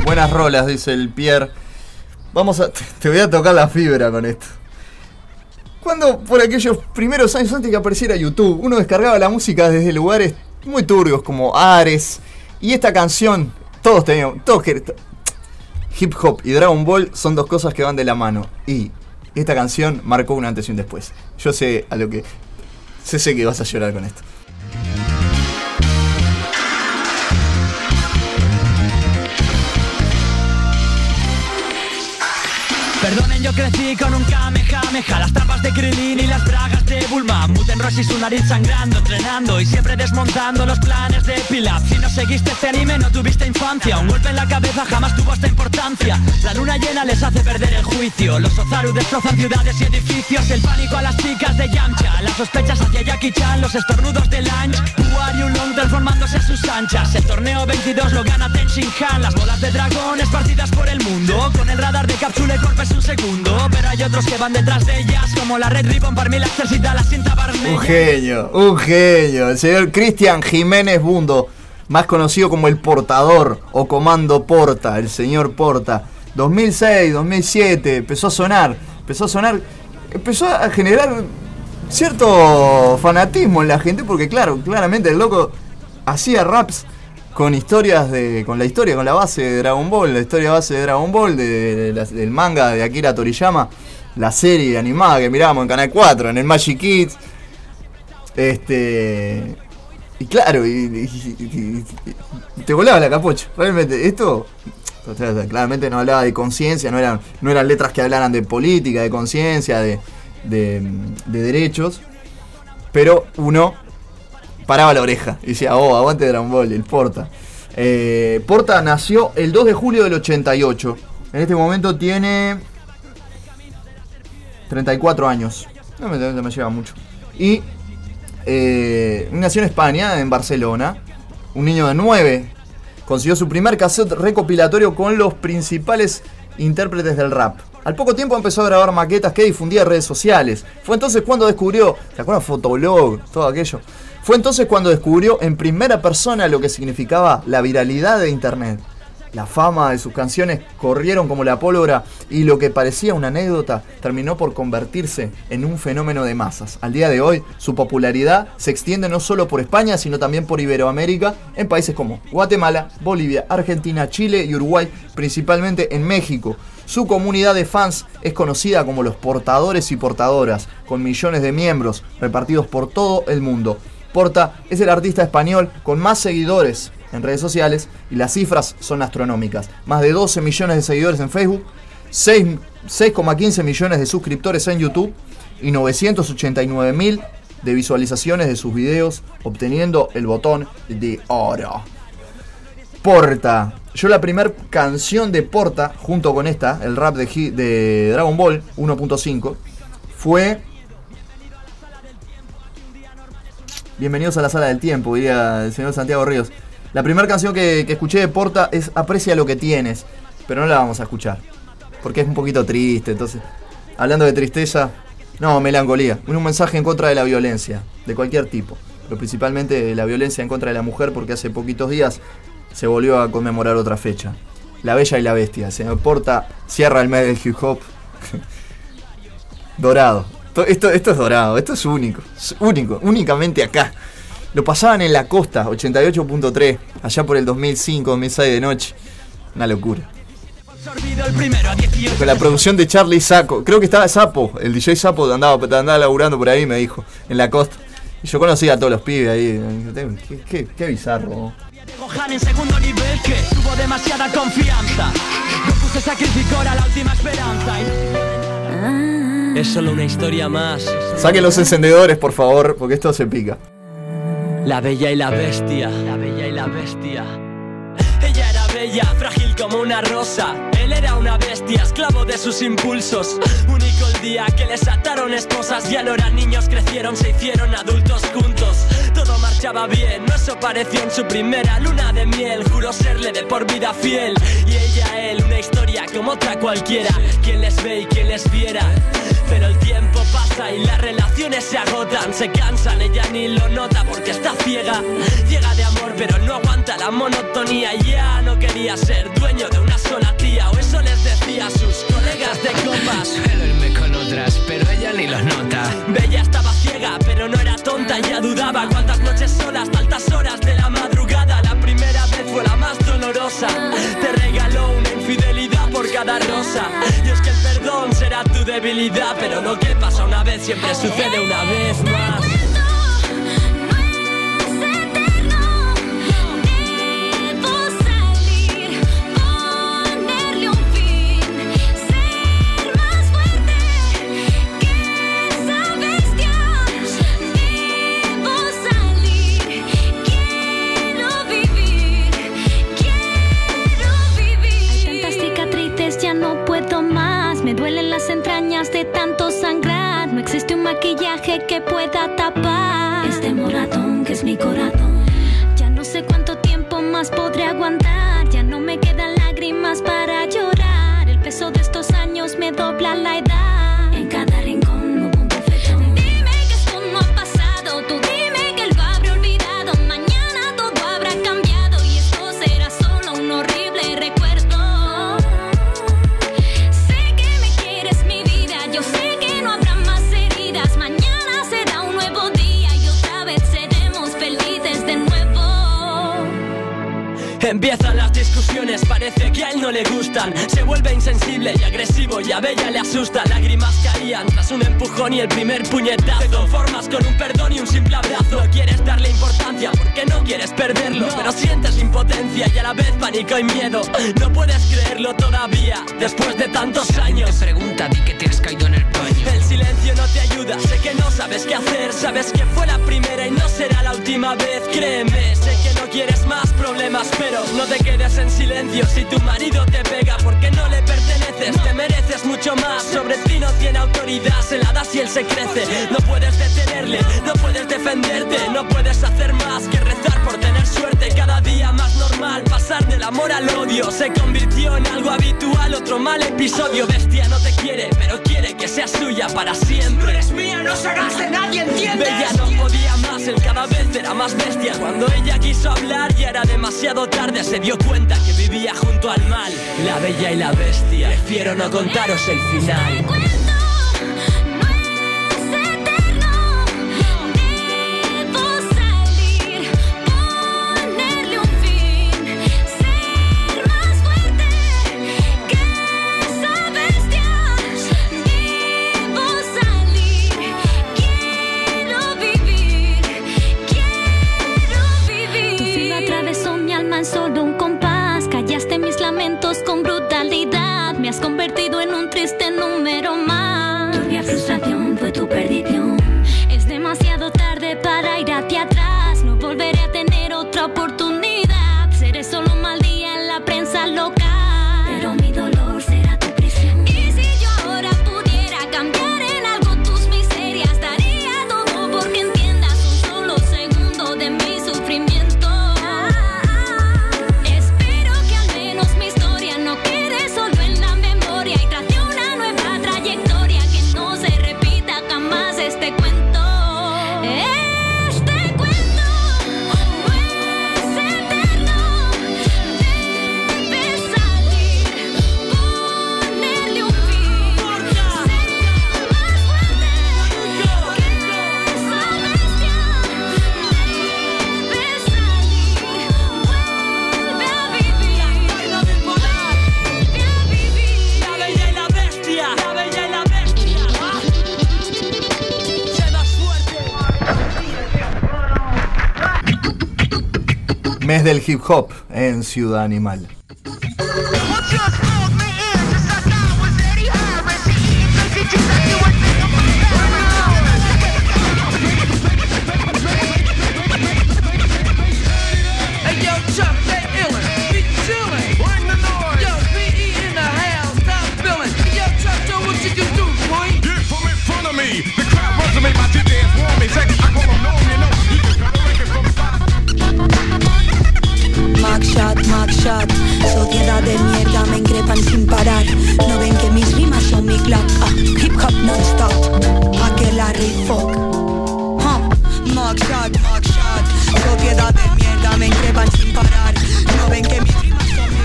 Buenas rolas, dice el Pierre. Vamos a. Te voy a tocar la fibra con esto. Cuando por aquellos primeros años antes que apareciera YouTube, uno descargaba la música desde lugares muy turbios como Ares. Y esta canción, todos teníamos. Todos hip hop y Dragon Ball son dos cosas que van de la mano. Y esta canción marcó un antes y un después. Yo sé a lo que. Sé, sé que vas a llorar con esto. Perdonen, yo crecí con un kamehameha Las trampas de Krilin y las bragas de Bulma. Muten Roshi su nariz sangrando, entrenando Y siempre desmontando los planes de Pilaf. Si no seguiste este anime no tuviste infancia. Un golpe en la cabeza jamás tuvo esta importancia. La luna llena les hace perder el juicio. Los Ozaru destrozan ciudades y edificios. El pánico a las chicas de Yamcha. Las sospechas hacia Jackie Chan, los estornudos de are you long transformándose a sus anchas. El torneo 22 lo gana Tenshin Han. Las bolas de dragón esparcidas por el mundo. Con el radar de cápsula y golpe es un segundo Pero hay otros que van Un genio, un genio. El señor Cristian Jiménez Bundo, más conocido como el portador o comando Porta, el señor Porta. 2006, 2007, empezó a sonar, empezó a sonar, empezó a generar cierto fanatismo en la gente porque claro, claramente el loco hacía raps con historias de con la historia, con la base de Dragon Ball, la historia base de Dragon Ball de, de del manga de Akira Toriyama, la serie animada que mirábamos en Canal 4, en el Magic Kids. Este y claro, y, te volaba la capucha. Realmente, esto claramente no hablaba de conciencia, no eran, no eran letras que hablaran de política, de conciencia, de, de, de derechos. Pero uno paraba la oreja y decía, oh, aguante Dragon Ball, el Porta. Eh, Porta nació el 2 de julio del 88. En este momento tiene 34 años. No me, no me lleva mucho. Y eh, nació en España, en Barcelona. Un niño de 9. Consiguió su primer cassette recopilatorio con los principales intérpretes del rap. Al poco tiempo empezó a grabar maquetas que difundía en redes sociales. Fue entonces cuando descubrió, ¿te acuerdas? Fotoblog, todo aquello. Fue entonces cuando descubrió en primera persona lo que significaba la viralidad de Internet. La fama de sus canciones corrieron como la pólvora y lo que parecía una anécdota terminó por convertirse en un fenómeno de masas. Al día de hoy, su popularidad se extiende no solo por España, sino también por Iberoamérica, en países como Guatemala, Bolivia, Argentina, Chile y Uruguay, principalmente en México. Su comunidad de fans es conocida como los portadores y portadoras, con millones de miembros repartidos por todo el mundo. Porta es el artista español con más seguidores en redes sociales y las cifras son astronómicas. Más de 12 millones de seguidores en Facebook, 6 6,15 millones de suscriptores en YouTube y 989 mil de visualizaciones de sus videos, obteniendo el botón de oro. Porta. Yo la primera canción de Porta, junto con esta, el rap de, de Dragon Ball 1.5, fue Bienvenidos a la sala del tiempo, diría el señor Santiago Ríos. La primera canción que, escuché de Porta es Aprecia lo que tienes, pero no la vamos a escuchar, porque es un poquito triste, entonces, hablando de tristeza, no, melancolía, un mensaje en contra de la violencia, de cualquier tipo, pero principalmente de la violencia en contra de la mujer, porque hace poquitos días se volvió a conmemorar otra fecha. La Bella y la Bestia, señor Porta cierra el mes del hip hop. dorado. To- Esto, esto es dorado, esto es único, único, únicamente acá. Lo pasaban en la costa, 88.3, allá por el 2005, 2006 de noche. Una locura. Absorbido el primero a 18 Con la producción de Charlie Saco, creo que estaba Sapo, el DJ Sapo andaba, andaba laburando por ahí, me dijo, en la costa. Y yo conocía a todos los pibes ahí. Qué, qué- qué bizarro. Gohan en segundo nivel que tuvo demasiada confianza Goku se sacrificó era la última esperanza y- Es solo una historia más. Saquen los encendedores, por favor, porque esto se pica. La bella y la bestia. La bella y la bestia. Ella frágil como una rosa. Él era una bestia, esclavo de sus impulsos. Único el día que les ataron esposas Ya no eran niños, crecieron, se hicieron adultos juntos. Todo marchaba bien, no eso pareció en su primera luna de miel. Juró serle de por vida fiel. Y ella él, una historia como otra cualquiera. Quien les ve y quien les viera. Pero el tiempo pasa y las relaciones se agotan, se cansan, ella ni lo nota porque está ciega. Llega de amor, pero no aguanta la monotonía. Ya no quería ser dueño de una sola tía, o eso les decía a sus colegas de copas. Suelo irme con otras, pero ella ni los nota. Bella estaba ciega, pero no era tonta, ya dudaba cuántas noches solas, hasta altas horas de la madrugada. La primera vez fue la más dolorosa. Te regaló una infidelidad por cada rosa. Y es que el perdón será tu debilidad, pero lo que pasa una vez siempre sucede una vez más. De tanto sangrar. No existe un maquillaje que pueda tapar este moratón que es mi corazón. Ya no sé cuánto tiempo más podré aguantar. Le gustan. Se vuelve insensible y agresivo y a Bella le asusta. Lágrimas caían tras un empujón y el primer puñetazo. Te conformas con un perdón y un simple abrazo. No quieres darle importancia porque no quieres perderlo. Pero sientes impotencia y a la vez pánico y miedo. No puedes creerlo todavía, después de tantos años. Te pregunta, di que te has caído en el baño. El silencio no te ayuda, sé que no sabes qué hacer. Sabes que fue la primera y no será la última vez. Créeme, sé que no quieres más problemas, pero no te quedes en silencio si tu marido te pega porque no le perteneces. Te mereces mucho más, sobre ti no tiene autoridad. Se la das y él se crece. No puedes detenerle, no puedes defenderte, no puedes hacer más que rezar por tener suerte. Cada día más normal, pasar del amor al odio se convirtió en algo habitual. Otro mal episodio, bestia no te quiere, pero quiere que seas suya para siempre. eres mía, no serás de nadie, ¿entiendes? Bella no podía él cada vez era más bestia. Cuando ella quiso hablar ya era demasiado tarde, se dio cuenta que vivía junto al mal. La bella y la bestia, prefiero no contaros el final. Convertido en un triste Mes del hip hop en Ciudad Animal. Sociedad de mierda me increpan sin parar. No ven que mis rimas son mi clap. Ah, Hip hop non-stop. Aquel fuck huh. Mac shot, shot. Sociedad de mierda me increpan sin parar. No ven que mis rimas son mi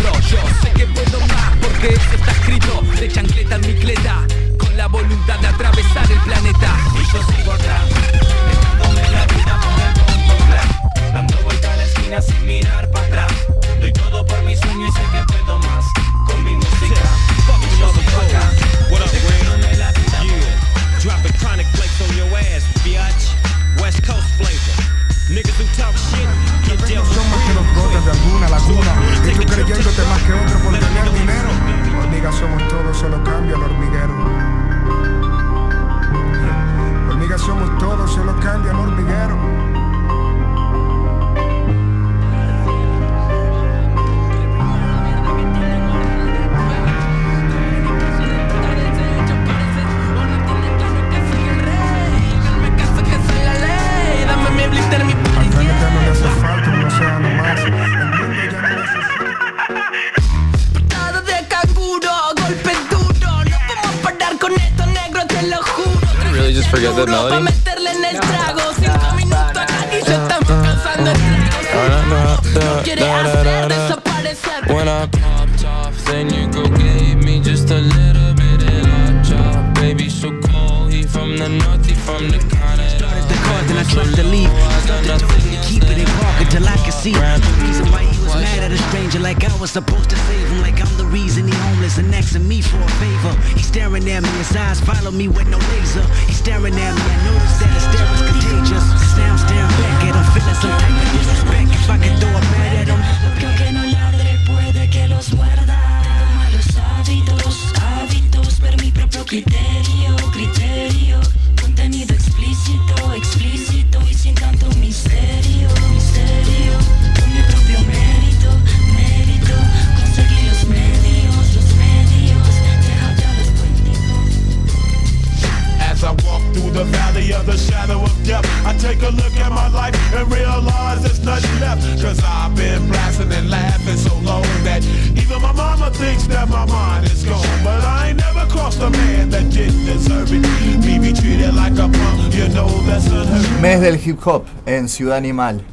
Bro, yo sé que puedo más porque Ciudad Animal.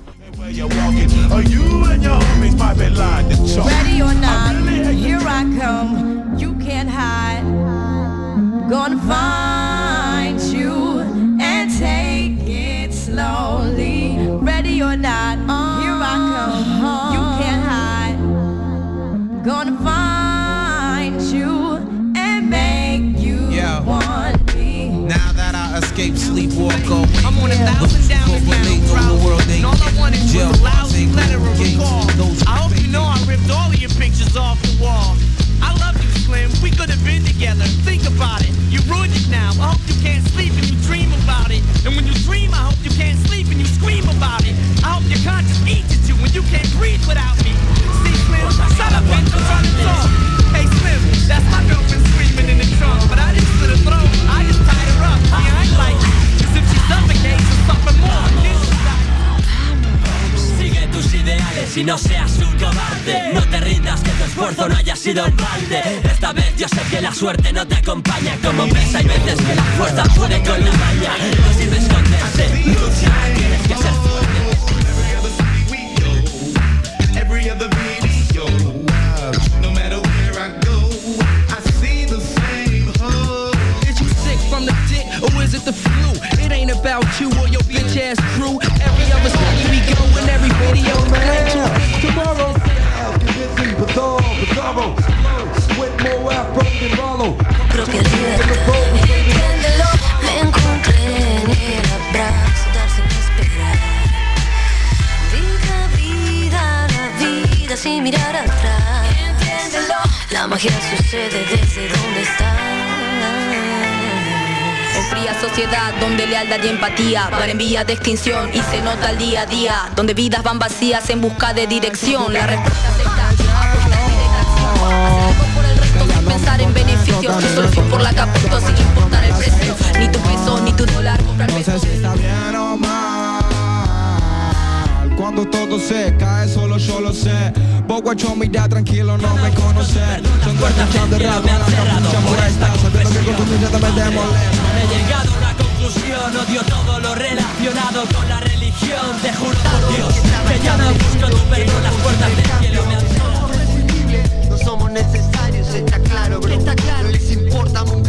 día a día, donde vidas van vacías en busca de dirección. La respuesta se está, dirección. por el resto sin pensar en beneficios. Yo soy por la que sin importar el precio. Ni tu peso, ni tu dólar, comprar pesos. No sé si está bien o mal. Cuando todo se cae, solo yo lo sé. Vos guacho, mira, tranquilo, no me conoces. Son puertas que han cerrado, la capucha molesta. Sabiendo que con tu mirada me demolé. He llegado odio todo lo relacionado con la religión. Te juro por Dios que ya no busco tu perdón, las puertas del cielo me han somos necesarios, está claro, bro. No les importa un.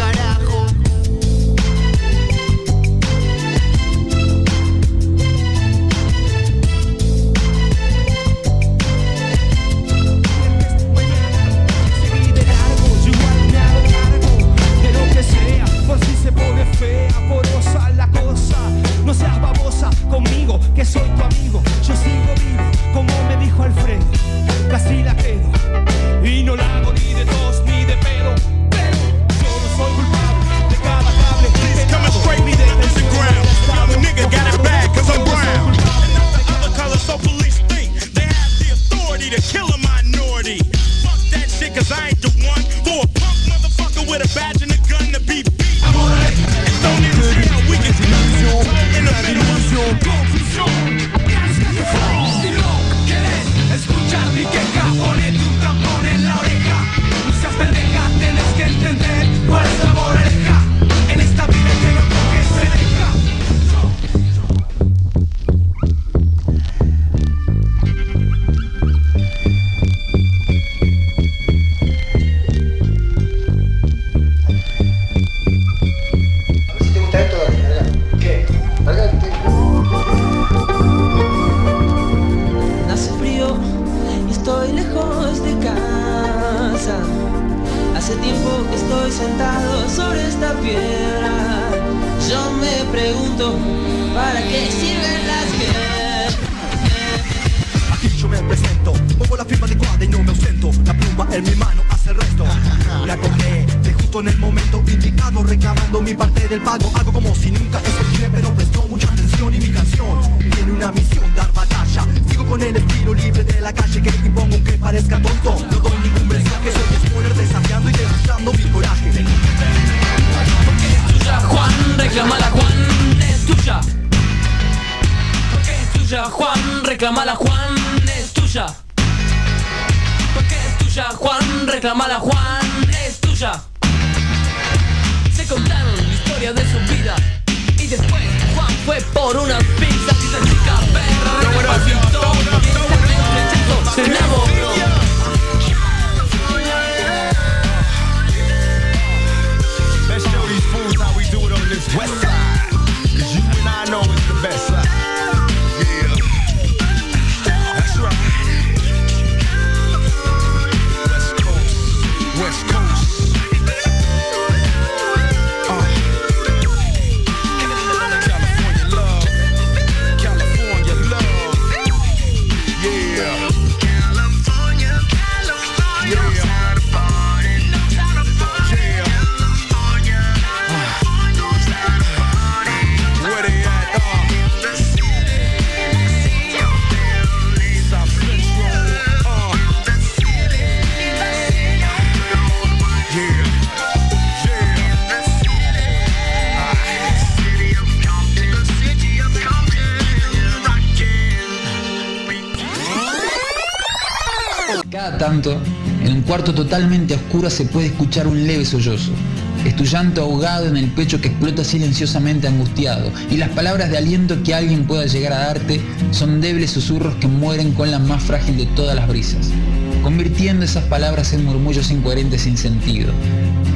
por si se pone fea, porosa la cosa. No seas babosa conmigo, que soy tu amigo. Yo sigo vivo, como me dijo Alfredo. Casi la quedo y no la hago ni de tos ni de pedo. Pero yo no soy culpable de cada cable. Ground. I'm nigga got it cause I'm brown. Fuck that shit cause I ain't the one for a punk motherfucker with a badge and a gun to be si escuchar mi queja. Ponete un tampón en la oreja. No seas pendeja, tenés que entender cuál es la moral. Cuarto totalmente oscuro se puede escuchar un leve sollozo. Es tu llanto ahogado en el pecho que explota silenciosamente angustiado, y las palabras de aliento que alguien pueda llegar a darte son débiles susurros que mueren con la más frágil de todas las brisas, convirtiendo esas palabras en murmullos incoherentes sin sentido.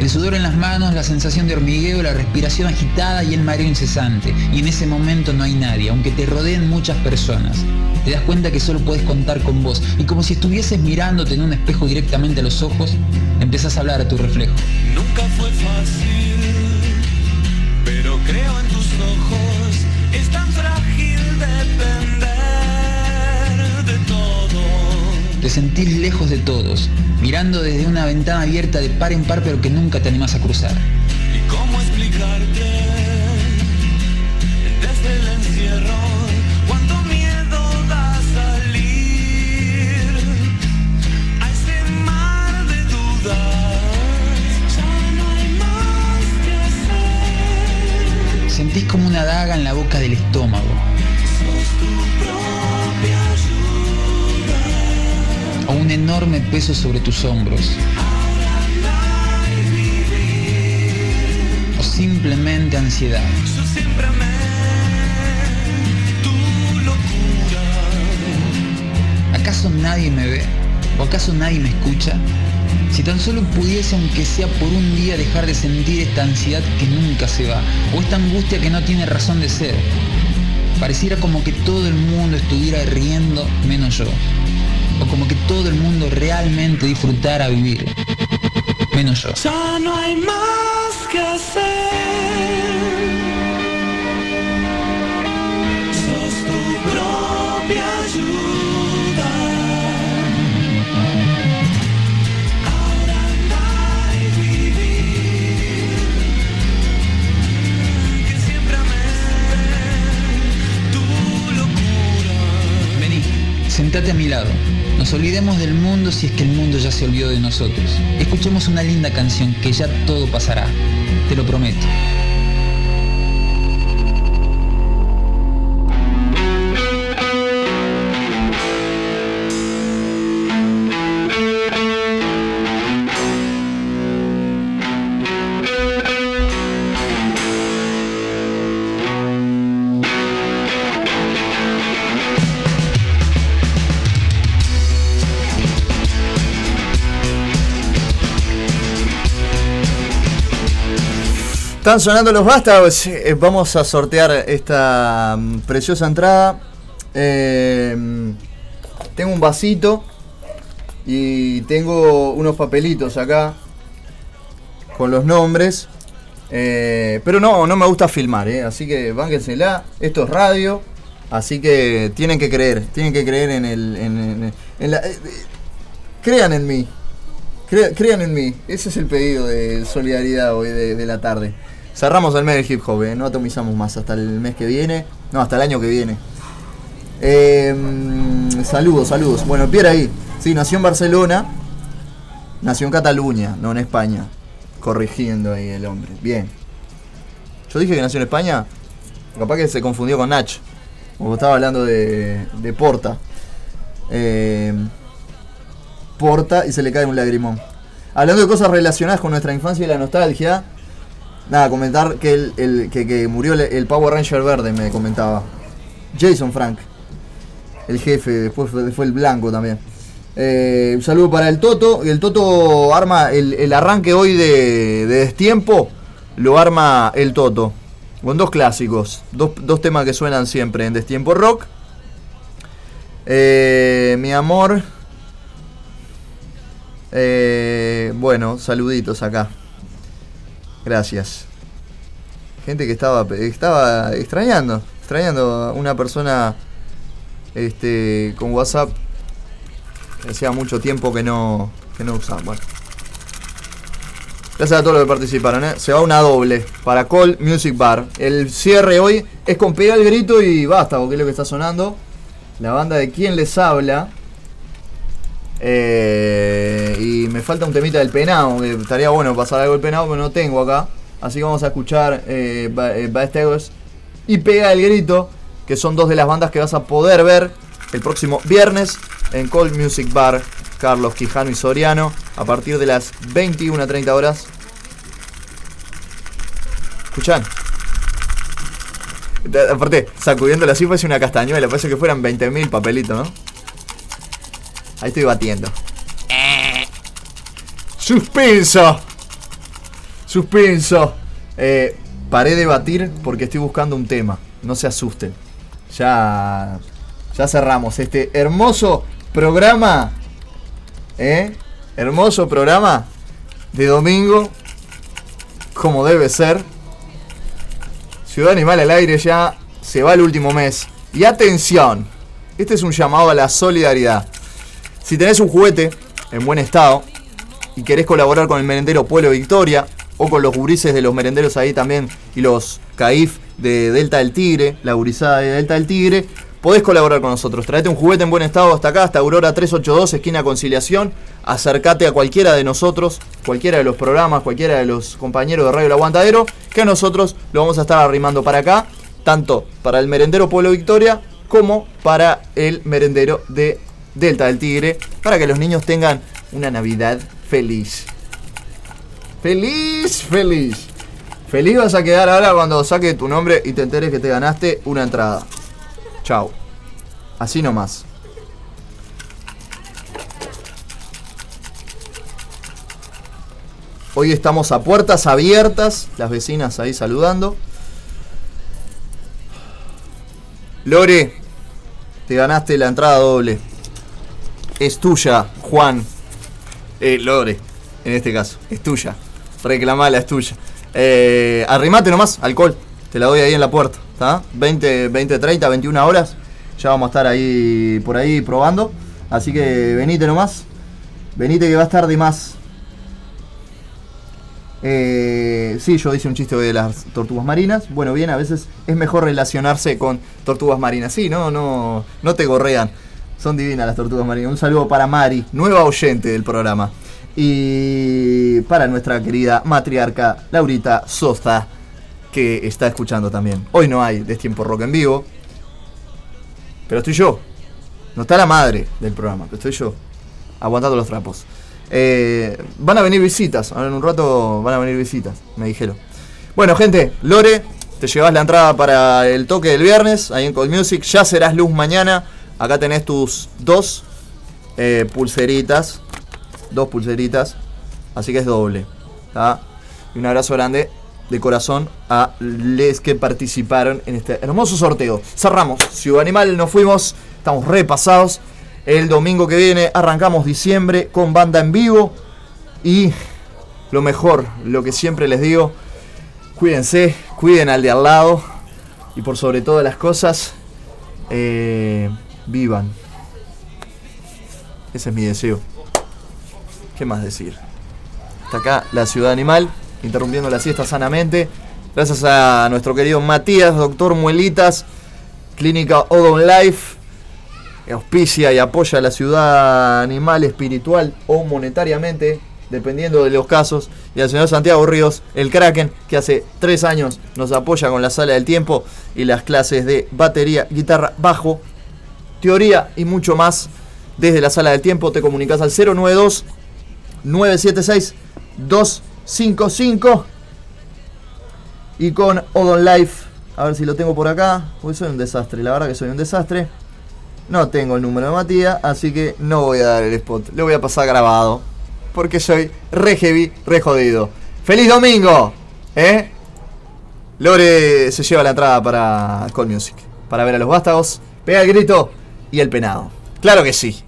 El sudor en las manos, la sensación de hormigueo, la respiración agitada y el mareo incesante, y en ese momento no hay nadie, aunque te rodeen muchas personas. Te das cuenta que solo puedes contar con vos, y como si estuvieses mirándote en un espejo directamente a los ojos, empezás a hablar a tu reflejo. Nunca fue fácil, pero creo en tus ojos. Es Te sentís lejos de todos, mirando desde una ventana abierta de par en par pero que nunca te animás a cruzar. ¿Y cómo explicarte? Desde el encierro, cuánto miedo da salir a ese mar de dudas. Ya no hay más que hacer. Sentís como una daga en la boca del estómago, un enorme peso sobre tus hombros, o simplemente ansiedad. ¿Acaso nadie me ve? ¿O acaso nadie me escucha? Si tan solo pudiese, aunque sea por un día, dejar de sentir esta ansiedad que nunca se va, o esta angustia que no tiene razón de ser. Pareciera como que todo el mundo estuviera riendo menos yo. O como que todo el mundo realmente disfrutara vivir. Menos yo. Ya no hay más que hacer. Sos tu propia ayuda. Ahora andar y vivir. Que siempre amé tu locura. Vení, sentate a mi lado. Nos olvidemos del mundo si es que el mundo ya se olvidó de nosotros. Escuchemos una linda canción que ya todo pasará. Te lo prometo. Están sonando los vástagos. Eh, Vamos a sortear esta mm, preciosa entrada. Eh, tengo un vasito y tengo unos papelitos acá con los nombres. Eh, pero no, no me gusta filmar, así que bánquensela. Esto es radio, así que tienen que creer, tienen que creer en el. En, la, crean en mí, crea- crean en mí. Ese es el pedido de solidaridad hoy de la tarde. Cerramos el mes del hip hop, ¿eh? no atomizamos más hasta el mes que viene, no, hasta el año que viene. Mm, saludos, saludos. Bueno, Pierre ahí, sí, nació en Barcelona, nació en Cataluña, no en España. Corrigiendo ahí el hombre. Bien. Yo dije que nació en España. Capaz que se confundió con Nach. Como estaba hablando de, de Porta. Eh, Porta y se le cae un lagrimón. Hablando de cosas relacionadas con nuestra infancia y la nostalgia. Nada, comentar que, el, el- que, que murió el, Power Ranger verde, me comentaba. Jason Frank. El jefe, después fue, fue el blanco también. Eh, un saludo para el Toto. El Toto arma el, el arranque hoy de, de Destiempo. Lo arma el Toto. Con dos clásicos. Dos, dos temas que suenan siempre en Destiempo Rock. Eh, mi amor. Eh, bueno, saluditos acá. Gracias. Gente que estaba, estaba extrañando. Extrañando a una persona este, con WhatsApp. Hacía mucho tiempo que no, que no usaba. Bueno. Gracias a todos los que participaron. ¿eh? Se va una doble para Call Music Bar. El cierre hoy es con pegar el grito y basta, porque es lo que está sonando. La banda de quien les habla. Eh, y me falta un temita del penado, que estaría bueno pasar algo del penado, pero no tengo acá. Así que vamos a escuchar eh, Ba- eh, Bad Stegoes y Pega el Grito, que son dos de las bandas que vas a poder ver el próximo viernes en Cold Music Bar, Carlos Quijano y Soriano, a partir de las 21 a 30 horas. Escuchan. De- Aparte, sacudiéndolo así parece una castañuela, parece que fueran 20.000 papelitos, ¿no? Ahí estoy batiendo. Suspenso. Suspenso. Eh, paré de batir porque estoy buscando un tema. No se asusten. Ya, ya cerramos este hermoso programa. ¿Eh? Hermoso programa de domingo. Como debe ser. Ciudad Animal al aire ya se va el último mes. Y atención. Este es un llamado a la solidaridad. Si tenés un juguete en buen estado y querés colaborar con el merendero Pueblo Victoria o con los gurises de los merenderos ahí también y los CAIF de Delta del Tigre, la gurizada de Delta del Tigre, podés colaborar con nosotros. Traete un juguete en buen estado hasta acá, hasta Aurora 382, esquina Conciliación. Acércate a cualquiera de nosotros, cualquiera de los programas, cualquiera de los compañeros de Radio El Aguantadero, que nosotros lo vamos a estar arrimando para acá, tanto para el merendero Pueblo Victoria como para el merendero de Delta del Tigre, para que los niños tengan una Navidad feliz. Feliz, feliz. Feliz vas a quedar ahora cuando saque tu nombre y te enteres que te ganaste una entrada. Chao. Así nomás. Hoy estamos a puertas abiertas, las vecinas ahí saludando. Lore, te ganaste la entrada doble. Es tuya, Juan. Eh, Lore, en este caso, es tuya. Reclamala, es tuya. Eh, arrimate nomás, alcohol. Te la doy ahí en la puerta. ¿Está? 20, 20, 30, 21 horas. Ya vamos a estar ahí por ahí probando. Así que venite nomás. Venite que va a estar de más. Eh, sí, yo hice un chiste de las tortugas marinas. Bueno, bien, a veces es mejor relacionarse con tortugas marinas. Sí, no, no, no te gorrean. Son divinas las tortugas marinas. Un saludo para Mari, nueva oyente del programa. Y para nuestra querida matriarca Laurita Sosta, que está escuchando también. Hoy no hay Destiempo Rock en vivo. Pero estoy yo. No está la madre del programa, pero estoy yo. Aguantando los trapos. Eh, van a venir visitas. Ahora en un rato van a venir visitas, me dijeron. Bueno, gente, Lore, te llevas la entrada para el toque del viernes ahí en Cold Music. Ya serás luz mañana. Acá tenés tus dos eh, pulseritas. Dos pulseritas. Así que es doble. Y un abrazo grande de corazón a les que participaron en este hermoso sorteo. Cerramos. Ciudad Animal, nos fuimos. Estamos repasados. El domingo que viene arrancamos diciembre con banda en vivo. Y lo mejor, lo que siempre les digo, Cuídense, cuiden al de al lado y por sobre todas las cosas, eh, vivan. Ese es mi deseo. ¿Qué más decir? Hasta acá la ciudad animal, interrumpiendo la siesta sanamente. Gracias a nuestro querido Matías, doctor Muelitas, Clínica Odon Life, que auspicia y apoya a la ciudad animal espiritual o monetariamente, dependiendo de los casos. Y al señor Santiago Ríos, el Kraken, que hace tres años nos apoya con la sala del tiempo y las clases de batería, guitarra, bajo, teoría y mucho más. Desde la sala del tiempo te comunicas al 092 976 255 y con Odon Life. A ver si lo tengo por acá. Porque soy un desastre, la verdad que soy un desastre. No tengo el número de Matías, así que no voy a dar el spot. Le voy a pasar grabado. Porque soy re heavy, re jodido. ¡Feliz domingo! ¿Eh? Lore se lleva la entrada para Call Music. Para ver a los vástagos. Pega el grito y el penado. Claro que sí.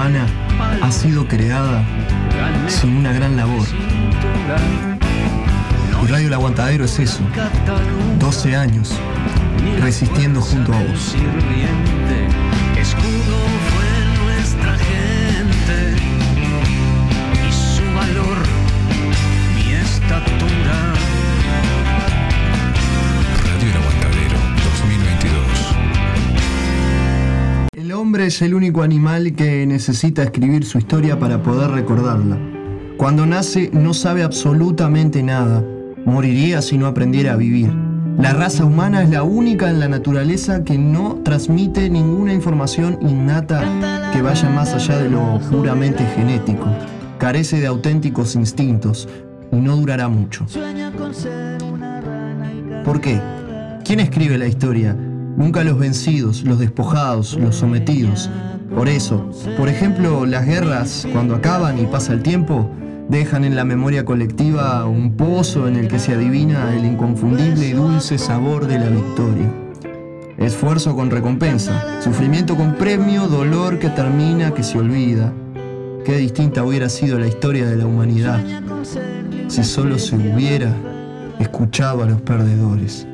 Humana ha sido creada sin una gran labor. Y Radio El Aguantadero es eso. 12 años resistiendo junto a vos. Es el único animal que necesita escribir su historia para poder recordarla. Cuando nace no sabe absolutamente nada. Moriría si no aprendiera a vivir. La raza humana es la única en la naturaleza que no transmite ninguna información innata que vaya más allá de lo puramente genético. Carece de auténticos instintos y no durará mucho. ¿Por qué? ¿Quién escribe la historia? Nunca los vencidos, los despojados, los sometidos. Por eso, por ejemplo, las guerras, cuando acaban y pasa el tiempo, dejan en la memoria colectiva un pozo en el que se adivina el inconfundible y dulce sabor de la victoria. Esfuerzo con recompensa, sufrimiento con premio, dolor que termina, que se olvida. Qué distinta hubiera sido la historia de la humanidad si solo se hubiera escuchado a los perdedores.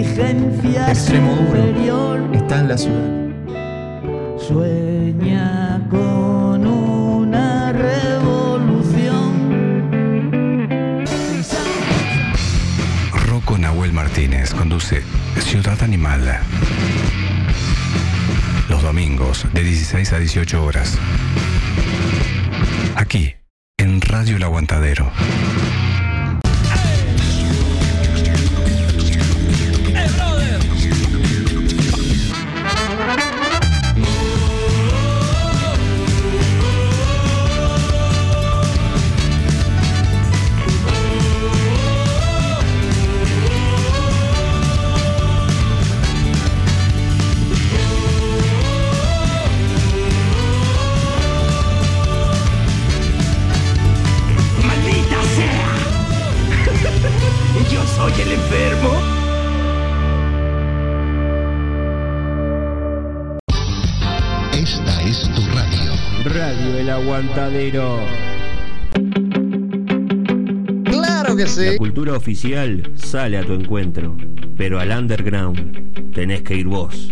Inteligencia Extremo duro. superior Está en la ciudad. sueña con una revolución. Rocco Nahuel Martínez conduce Ciudad Animal. Los domingos de 16 a 18 horas. Aquí, en Radio El Aguantadero. Aguantadero. Claro que sí. La cultura oficial sale a tu encuentro, pero al underground tenés que ir vos.